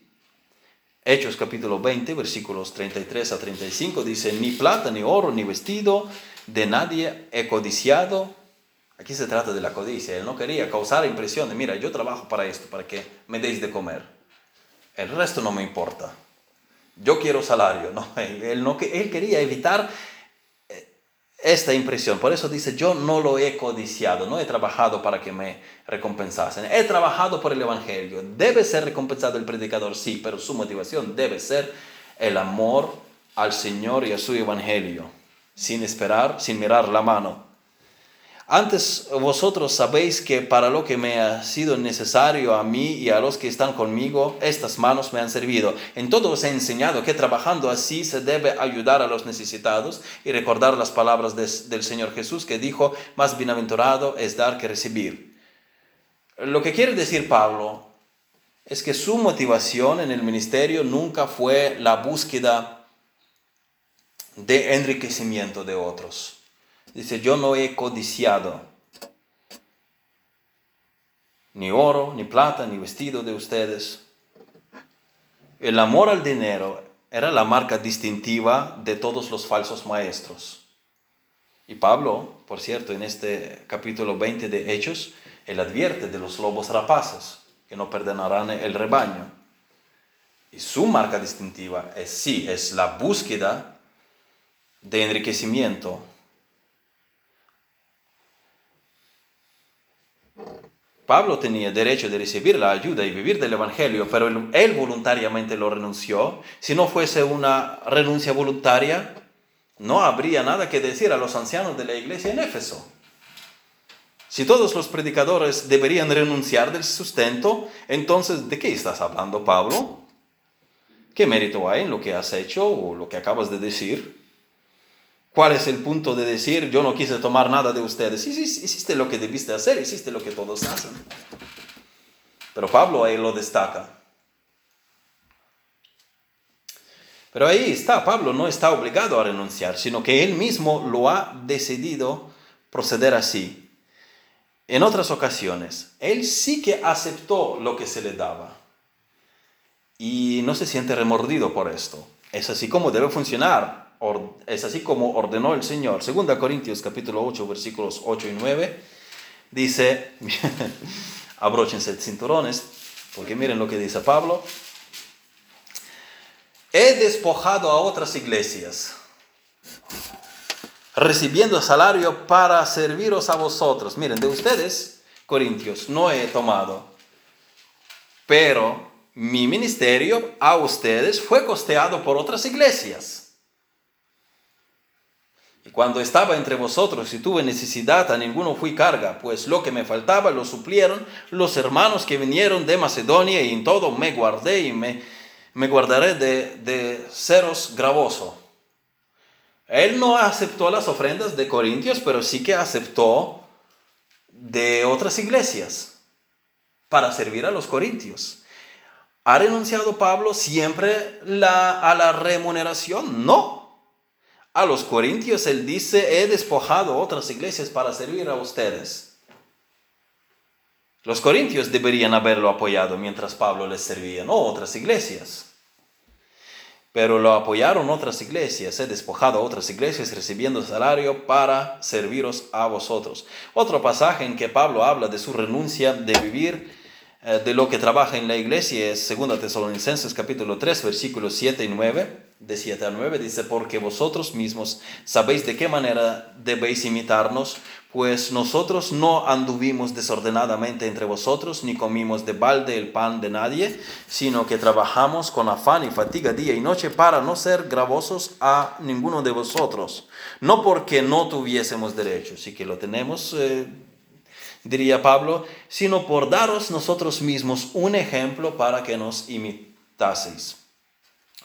Hechos capítulo 20, versículos 33 a 35, dice, ni plata, ni oro, ni vestido de nadie he codiciado. Aquí se trata de la codicia. Él no quería causar impresión de, mira, yo trabajo para esto, para que me deis de comer. El resto no me importa. Yo quiero salario. *laughs* No, él, no, él quería evitar esta impresión. Por eso dice, yo no lo he codiciado, no he trabajado para que me recompensasen. He trabajado por el Evangelio. Debe ser recompensado el predicador, sí, pero su motivación debe ser el amor al Señor y a su Evangelio, sin esperar, sin mirar la mano. Antes vosotros sabéis que para lo que me ha sido necesario a mí y a los que están conmigo, estas manos me han servido. En todo os he enseñado que trabajando así se debe ayudar a los necesitados y recordar las palabras del Señor Jesús que dijo, más bienaventurado es dar que recibir. Lo que quiere decir Pablo es que su motivación en el ministerio nunca fue la búsqueda de enriquecimiento de otros Dice, yo no he codiciado ni oro, ni plata, ni vestido de ustedes. El amor al dinero era la marca distintiva de todos los falsos maestros. Y Pablo, por cierto, en este capítulo 20 de Hechos, él advierte de los lobos rapaces, que no perdonarán el rebaño. Y su marca distintiva es sí, es la búsqueda de enriquecimiento Pablo tenía derecho de recibir la ayuda y vivir del Evangelio, pero él, voluntariamente lo renunció. Si no fuese una renuncia voluntaria, no habría nada que decir a los ancianos de la iglesia en Éfeso. Si todos los predicadores deberían renunciar del sustento, entonces ¿de qué estás hablando, Pablo? ¿Qué mérito hay en lo que has hecho o lo que acabas de decir? ¿Cuál es el punto de decir, yo no quise tomar nada de ustedes? Hiciste lo que debiste hacer, hiciste lo que todos hacen. Pero Pablo ahí lo destaca. Pero ahí está, Pablo no está obligado a renunciar, sino que él mismo lo ha decidido proceder así. En otras ocasiones, él sí que aceptó lo que se le daba y no se siente remordido por esto. Es así como debe funcionar es así como ordenó el Señor. Segunda Corintios capítulo 8 versículos 8 y 9 dice, *laughs* abróchense cinturones, porque miren lo que dice Pablo. He despojado a otras iglesias, recibiendo salario para serviros a vosotros. Miren, de ustedes, Corintios, no he tomado, pero mi ministerio a ustedes fue costeado por otras iglesias. Y cuando estaba entre vosotros y tuve necesidad, a ninguno fui carga, pues lo que me faltaba lo suplieron los hermanos que vinieron de Macedonia y en todo me guardé y me, me guardaré de, de seros gravoso. Él no aceptó las ofrendas de Corintios, pero sí que aceptó de otras iglesias para servir a los corintios. ¿Ha renunciado Pablo siempre a la remuneración? No. A los corintios él dice, he despojado otras iglesias para servir a ustedes. Los corintios deberían haberlo apoyado mientras Pablo les servía, no otras iglesias pero lo apoyaron otras iglesias, he despojado otras iglesias recibiendo salario para serviros a vosotros. Otro pasaje en que Pablo habla de su renuncia de vivir eh, de lo que trabaja en la iglesia es 2 Tesalonicenses capítulo 3 versículos 7 y 9. De 7 a 9 dice, porque vosotros mismos sabéis de qué manera debéis imitarnos pues nosotros no anduvimos desordenadamente entre vosotros, ni comimos de balde el pan de nadie, sino que trabajamos con afán y fatiga día y noche para no ser gravosos a ninguno de vosotros, no porque no tuviésemos derecho, sí que lo tenemos, eh, diría Pablo, sino por daros nosotros mismos un ejemplo para que nos imitaseis.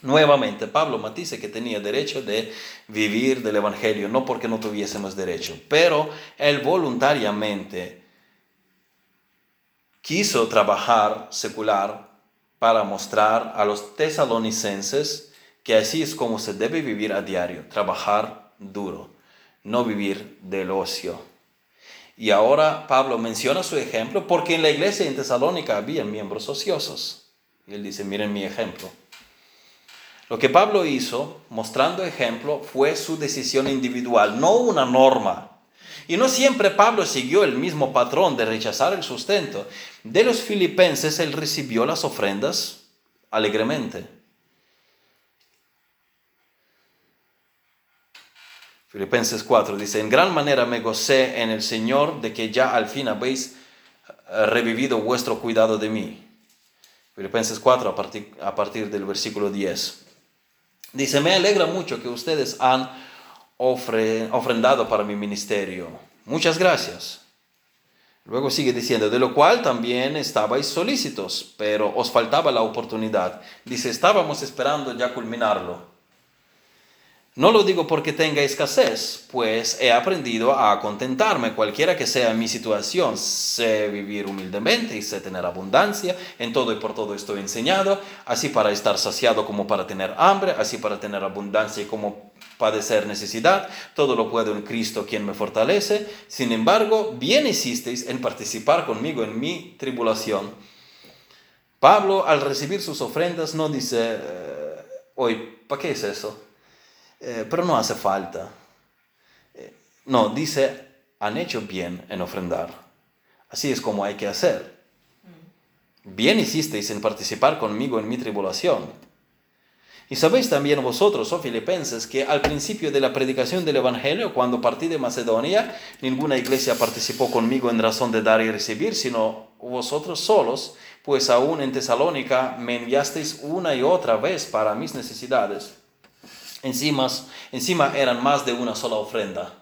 Nuevamente, Pablo matice que tenía derecho de vivir del Evangelio, no porque no tuviésemos derecho, pero él voluntariamente quiso trabajar secular para mostrar a los tesalonicenses que así es como se debe vivir a diario, trabajar duro, no vivir del ocio. Y ahora Pablo menciona su ejemplo porque en la iglesia en Tesalónica había miembros ociosos. Y él dice, miren mi ejemplo. Lo que Pablo hizo, mostrando ejemplo, fue su decisión individual, no una norma. Y no siempre Pablo siguió el mismo patrón de rechazar el sustento. De los filipenses él recibió las ofrendas alegremente. Filipenses 4 dice, en gran manera me gocé en el Señor de que ya al fin habéis eh, revivido vuestro cuidado de mí. Filipenses 4 a partir, a partir del versículo 10. Dice, me alegra mucho que ustedes han ofrendado para mi ministerio. Muchas gracias. Luego sigue diciendo, de lo cual también estabais solícitos, pero os faltaba la oportunidad. Dice, estábamos esperando ya culminarlo. No lo digo porque tenga escasez, pues he aprendido a contentarme cualquiera que sea mi situación. Sé vivir humildemente y sé tener abundancia. En todo y por todo estoy enseñado, así para estar saciado como para tener hambre, así para tener abundancia y como padecer necesidad. Todo lo puedo en Cristo quien me fortalece. Sin embargo, bien hicisteis en participar conmigo en mi tribulación. Pablo al recibir sus ofrendas no dice, hoy, eh, ¿para qué es eso? Eh, pero no hace falta. Eh, no, dice, han hecho bien en ofrendar. Así es como hay que hacer. Bien hicisteis en participar conmigo en mi tribulación. Y sabéis también vosotros, oh filipenses, que al principio de la predicación del Evangelio, cuando partí de Macedonia, ninguna iglesia participó conmigo en razón de dar y recibir, sino vosotros solos, pues aún en Tesalónica me enviasteis una y otra vez para mis necesidades. Encima, encima eran más de una sola ofrenda.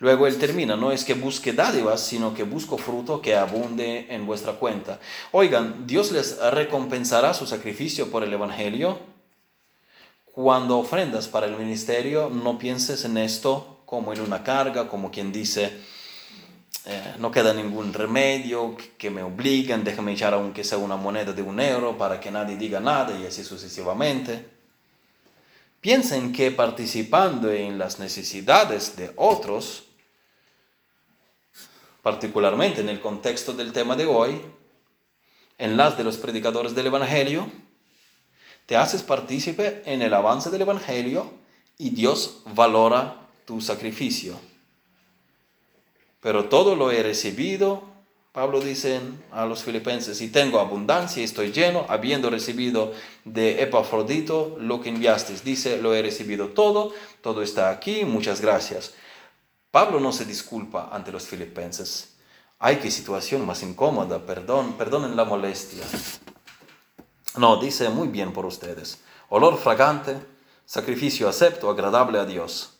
Luego él termina, no es que busque dádivas, sino que busco fruto que abunde en vuestra cuenta. Oigan, Dios les recompensará su sacrificio por el Evangelio. Cuando ofrendas para el ministerio, no pienses en esto como en una carga, como quien dice, eh, no queda ningún remedio que me obliguen, déjame echar aunque sea una moneda de un euro para que nadie diga nada y así sucesivamente. Piensen que participando en las necesidades de otros, particularmente en el contexto del tema de hoy, en las de los predicadores del Evangelio, te haces partícipe en el avance del Evangelio y Dios valora tu sacrificio. Pero todo lo he recibido Pablo dice a los filipenses, si tengo abundancia y estoy lleno, habiendo recibido de Epafrodito lo que enviasteis. Dice, lo he recibido todo, todo está aquí, muchas gracias. Pablo no se disculpa ante los filipenses. Ay, qué situación más incómoda, perdón, perdonen la molestia. No, dice muy bien por ustedes. Olor fragante, sacrificio acepto, agradable a Dios.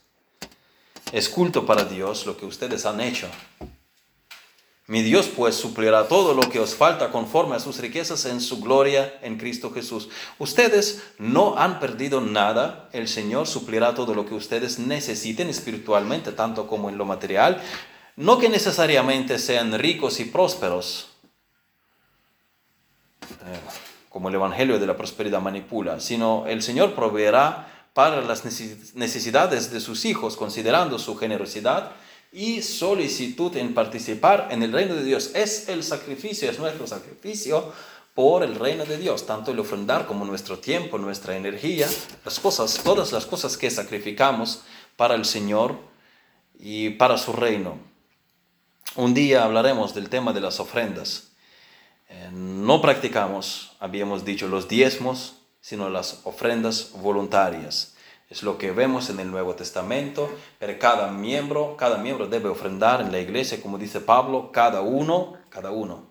Es culto para Dios lo que ustedes han hecho. Mi Dios pues suplirá todo lo que os falta conforme a sus riquezas en su gloria en Cristo Jesús. Ustedes no han perdido nada. El Señor suplirá todo lo que ustedes necesiten espiritualmente, tanto como en lo material. No que necesariamente sean ricos y prósperos. como el Evangelio de la Prosperidad manipula, sino el Señor proveerá para las necesidades de sus hijos, considerando su generosidad y solicitud en participar en el reino de Dios. Es el sacrificio, es nuestro sacrificio por el reino de Dios, tanto el ofrendar como nuestro tiempo, nuestra energía, las cosas, todas las cosas que sacrificamos para el Señor y para su reino. Un día hablaremos del tema de las ofrendas. Eh, no practicamos, habíamos dicho, los diezmos, sino las ofrendas voluntarias. Es lo que vemos en el Nuevo Testamento, pero cada miembro, cada miembro debe ofrendar en la iglesia, como dice Pablo, cada uno, cada uno,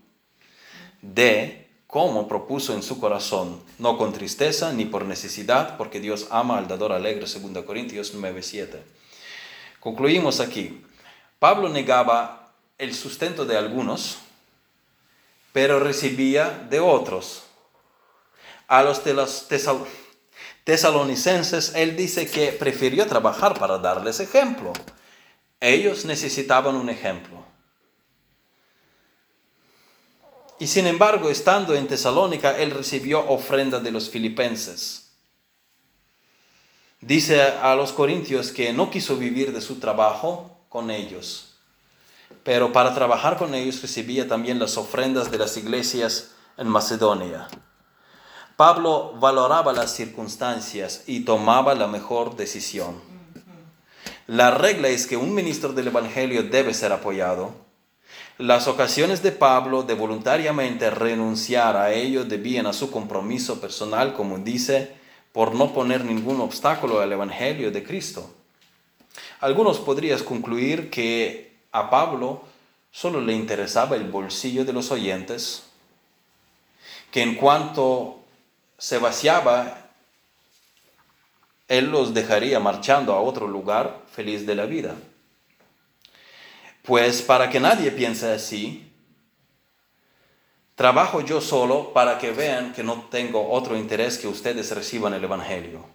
de como propuso en su corazón, no con tristeza ni por necesidad, porque Dios ama al dador alegre, 2 Corintios 9:7. Concluimos aquí. Pablo negaba el sustento de algunos, pero recibía de otros a los de los tesalonicenses, él dice que prefirió trabajar para darles ejemplo. Ellos necesitaban un ejemplo. Y sin embargo, estando en Tesalónica, él recibió ofrenda de los filipenses. Dice a los corintios que no quiso vivir de su trabajo con ellos, pero para trabajar con ellos recibía también las ofrendas de las iglesias en Macedonia. Pablo valoraba las circunstancias y tomaba la mejor decisión. La regla es que un ministro del Evangelio debe ser apoyado. Las ocasiones de Pablo de voluntariamente renunciar a ello debían a su compromiso personal, como dice, por no poner ningún obstáculo al Evangelio de Cristo. Algunos podrían concluir que a Pablo solo le interesaba el bolsillo de los oyentes, que en cuanto se vaciaba, Él los dejaría marchando a otro lugar feliz de la vida. Pues para que nadie piense así, trabajo yo solo para que vean que no tengo otro interés que ustedes reciban el Evangelio.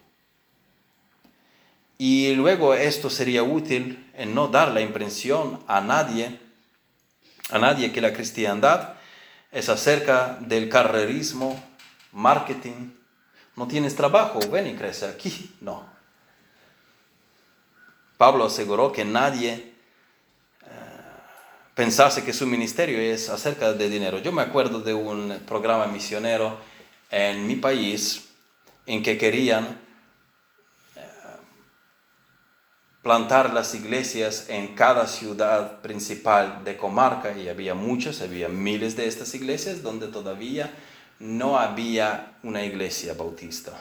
Y luego esto sería útil en no dar la impresión a nadie, a nadie que la cristiandad es acerca del carrerismo marketing, no tienes trabajo, ven y crece aquí. No. Pablo aseguró que nadie eh, pensase que su ministerio es acerca de dinero. Yo me acuerdo de un programa misionero en mi país en que querían eh, plantar las iglesias en cada ciudad principal de comarca y había muchas, había miles de estas iglesias donde todavía no había una iglesia bautista.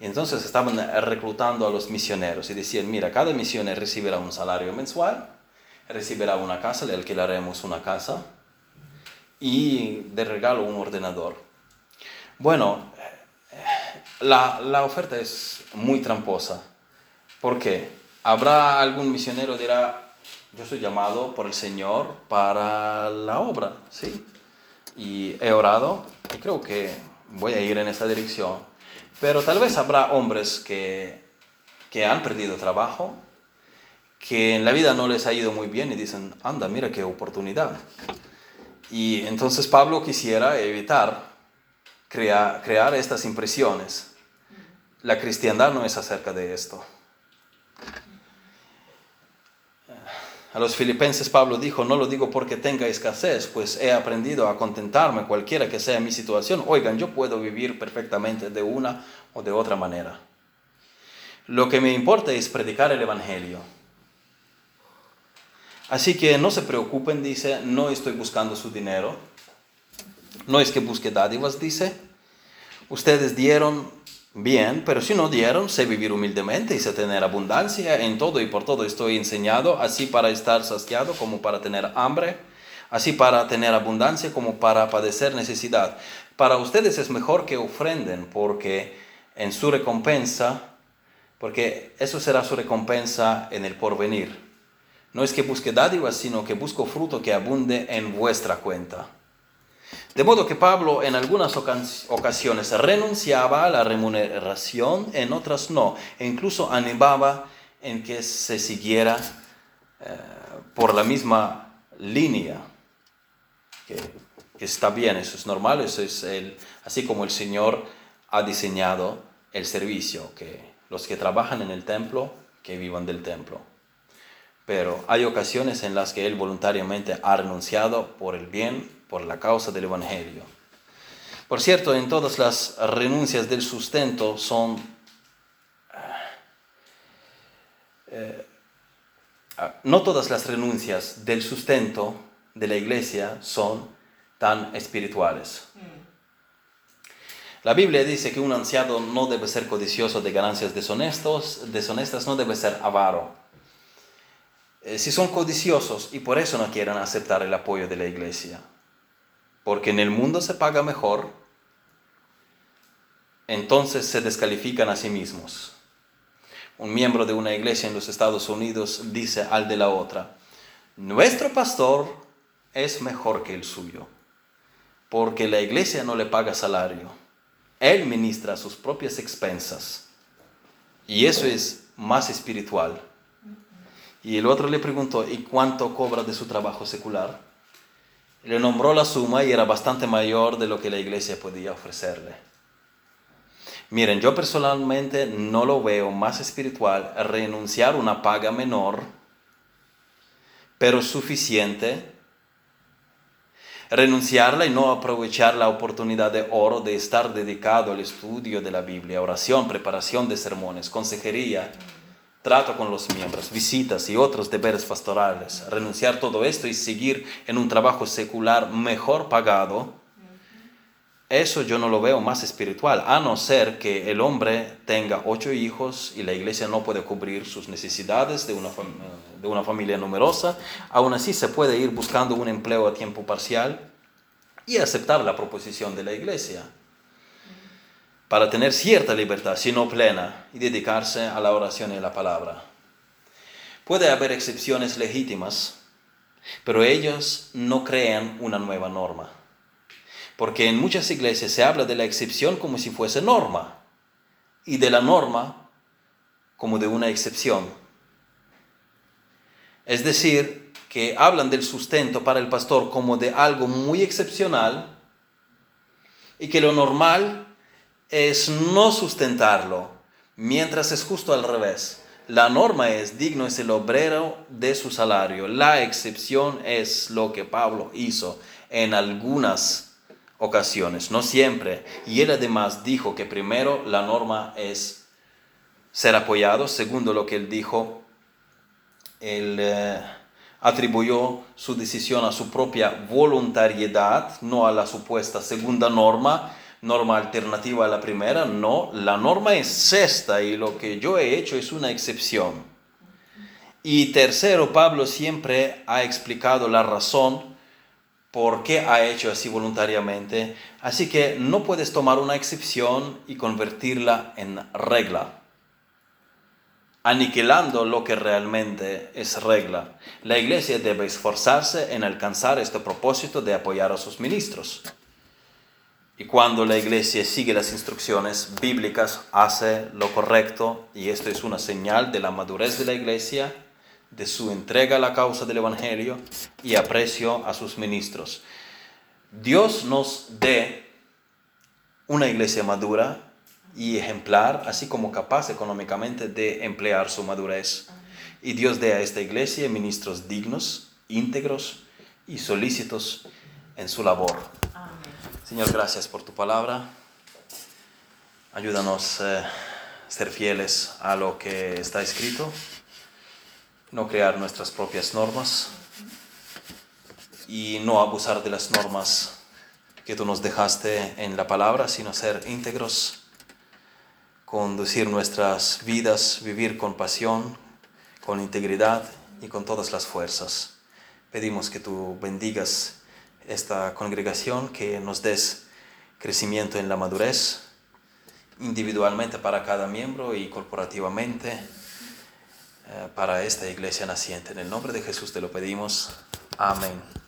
Entonces estaban reclutando a los misioneros y decían, mira, cada misionero recibirá un salario mensual, recibirá una casa, le alquilaremos una casa y de regalo un ordenador. Bueno, la, la oferta es muy tramposa. ¿Por qué? Habrá algún misionero que dirá, yo soy llamado por el Señor para la obra, ¿sí? Y he orado creo que voy a ir en esta dirección. Pero tal vez habrá hombres que, que han perdido trabajo, que en la vida no les ha ido muy bien y dicen, anda, mira qué oportunidad. Y entonces Pablo quisiera evitar crear, crear estas impresiones. La cristiandad no es acerca de esto. A los filipenses Pablo dijo, no lo digo porque tenga escasez, pues he aprendido a contentarme cualquiera que sea mi situación. Oigan, yo puedo vivir perfectamente de una o de otra manera. Lo que me importa es predicar el Evangelio. Así que no se preocupen, dice, no estoy buscando su dinero. No es que busque dádivas, dice. Ustedes dieron Bien, pero si no dieron, sé vivir humildemente y sé tener abundancia. En todo y por todo estoy enseñado, así para estar saciado como para tener hambre, así para tener abundancia como para padecer necesidad. Para ustedes es mejor que ofrenden, porque en su recompensa, porque eso será su recompensa en el porvenir. No es que busque dádivas, sino que busco fruto que abunde en vuestra cuenta. De modo que Pablo en algunas ocasiones renunciaba a la remuneración, en otras no, e incluso animaba en que se siguiera eh, por la misma línea, que Está bien, eso es normal, eso es así como el Señor ha diseñado el servicio, que los que trabajan en el templo, que vivan del templo. Pero hay ocasiones en las que Él voluntariamente ha renunciado por el bien, por la causa del Evangelio. Por cierto, en todas las renuncias del sustento son... Eh, ah, no todas las renuncias del sustento de la iglesia son tan espirituales. La Biblia dice que un anciano no debe ser codicioso de ganancias deshonestos, deshonestas, no debe ser avaro. Eh, si son codiciosos y por eso no quieren aceptar el apoyo de la iglesia, porque en el mundo se paga mejor, entonces se descalifican a sí mismos. Un miembro de una iglesia en los Estados Unidos dice al de la otra, nuestro pastor es mejor que el suyo porque la iglesia no le paga salario. Él ministra sus propias expensas. Y eso es más espiritual. Y el otro le preguntó, ¿y cuánto cobra de su trabajo secular? Le nombró la suma y era bastante mayor de lo que la iglesia podía ofrecerle. Miren, yo personalmente no lo veo más espiritual renunciar a una paga menor, pero suficiente renunciarla y no aprovechar la oportunidad de oro de estar dedicado al estudio de la Biblia, oración, preparación de sermones, consejería, trato con los miembros, visitas y otros deberes pastorales. Renunciar todo esto y seguir en un trabajo secular mejor pagado, eso yo no lo veo más espiritual, a no ser que el hombre tenga ocho hijos y la iglesia no puede cubrir sus necesidades de una, de una familia numerosa. Aún así se puede ir buscando un empleo a tiempo parcial y aceptar la proposición de la iglesia para tener cierta libertad, si no plena, y dedicarse a la oración y la palabra. Puede haber excepciones legítimas, pero ellos no crean una nueva norma porque en muchas iglesias se habla de la excepción como si fuese norma y de la norma como de una excepción. Es decir, que hablan del sustento para el pastor como de algo muy excepcional y que lo normal es no sustentarlo, mientras es justo al revés. La norma es digno es el obrero de su salario. La excepción es lo que Pablo hizo en algunas ocasiones, no siempre. Y él además dijo que primero la norma es ser apoyado, segundo lo que él dijo, él eh, atribuyó su decisión a su propia voluntariedad, no a la supuesta segunda norma, norma alternativa a la primera, no, la norma es esta y lo que yo he hecho es una excepción. Y tercero, Pablo siempre ha explicado la razón por qué ha hecho así voluntariamente. Así que no puedes tomar una excepción y convertirla en regla, aniquilando lo que realmente es regla. La iglesia debe esforzarse en alcanzar este propósito de apoyar a sus ministros. Y cuando la iglesia sigue las instrucciones bíblicas, hace lo correcto, y esto es una señal de la madurez de la iglesia, de su entrega a la causa del Evangelio y aprecio a sus ministros. Dios nos dé una iglesia madura y ejemplar, así como capaz económicamente de emplear su madurez. Y Dios dé a esta iglesia ministros dignos, íntegros y solícitos en su labor. Señor, gracias por tu palabra. Ayúdanos a eh, ser fieles a lo que está escrito no crear nuestras propias normas y no abusar de las normas que tú nos dejaste en la palabra, sino ser íntegros, conducir nuestras vidas, vivir con pasión, con integridad y con todas las fuerzas. Pedimos que tú bendigas esta congregación, que nos des crecimiento en la madurez, individualmente para cada miembro y corporativamente eh, para esta iglesia naciente. En el nombre de Jesús te lo pedimos. Amén.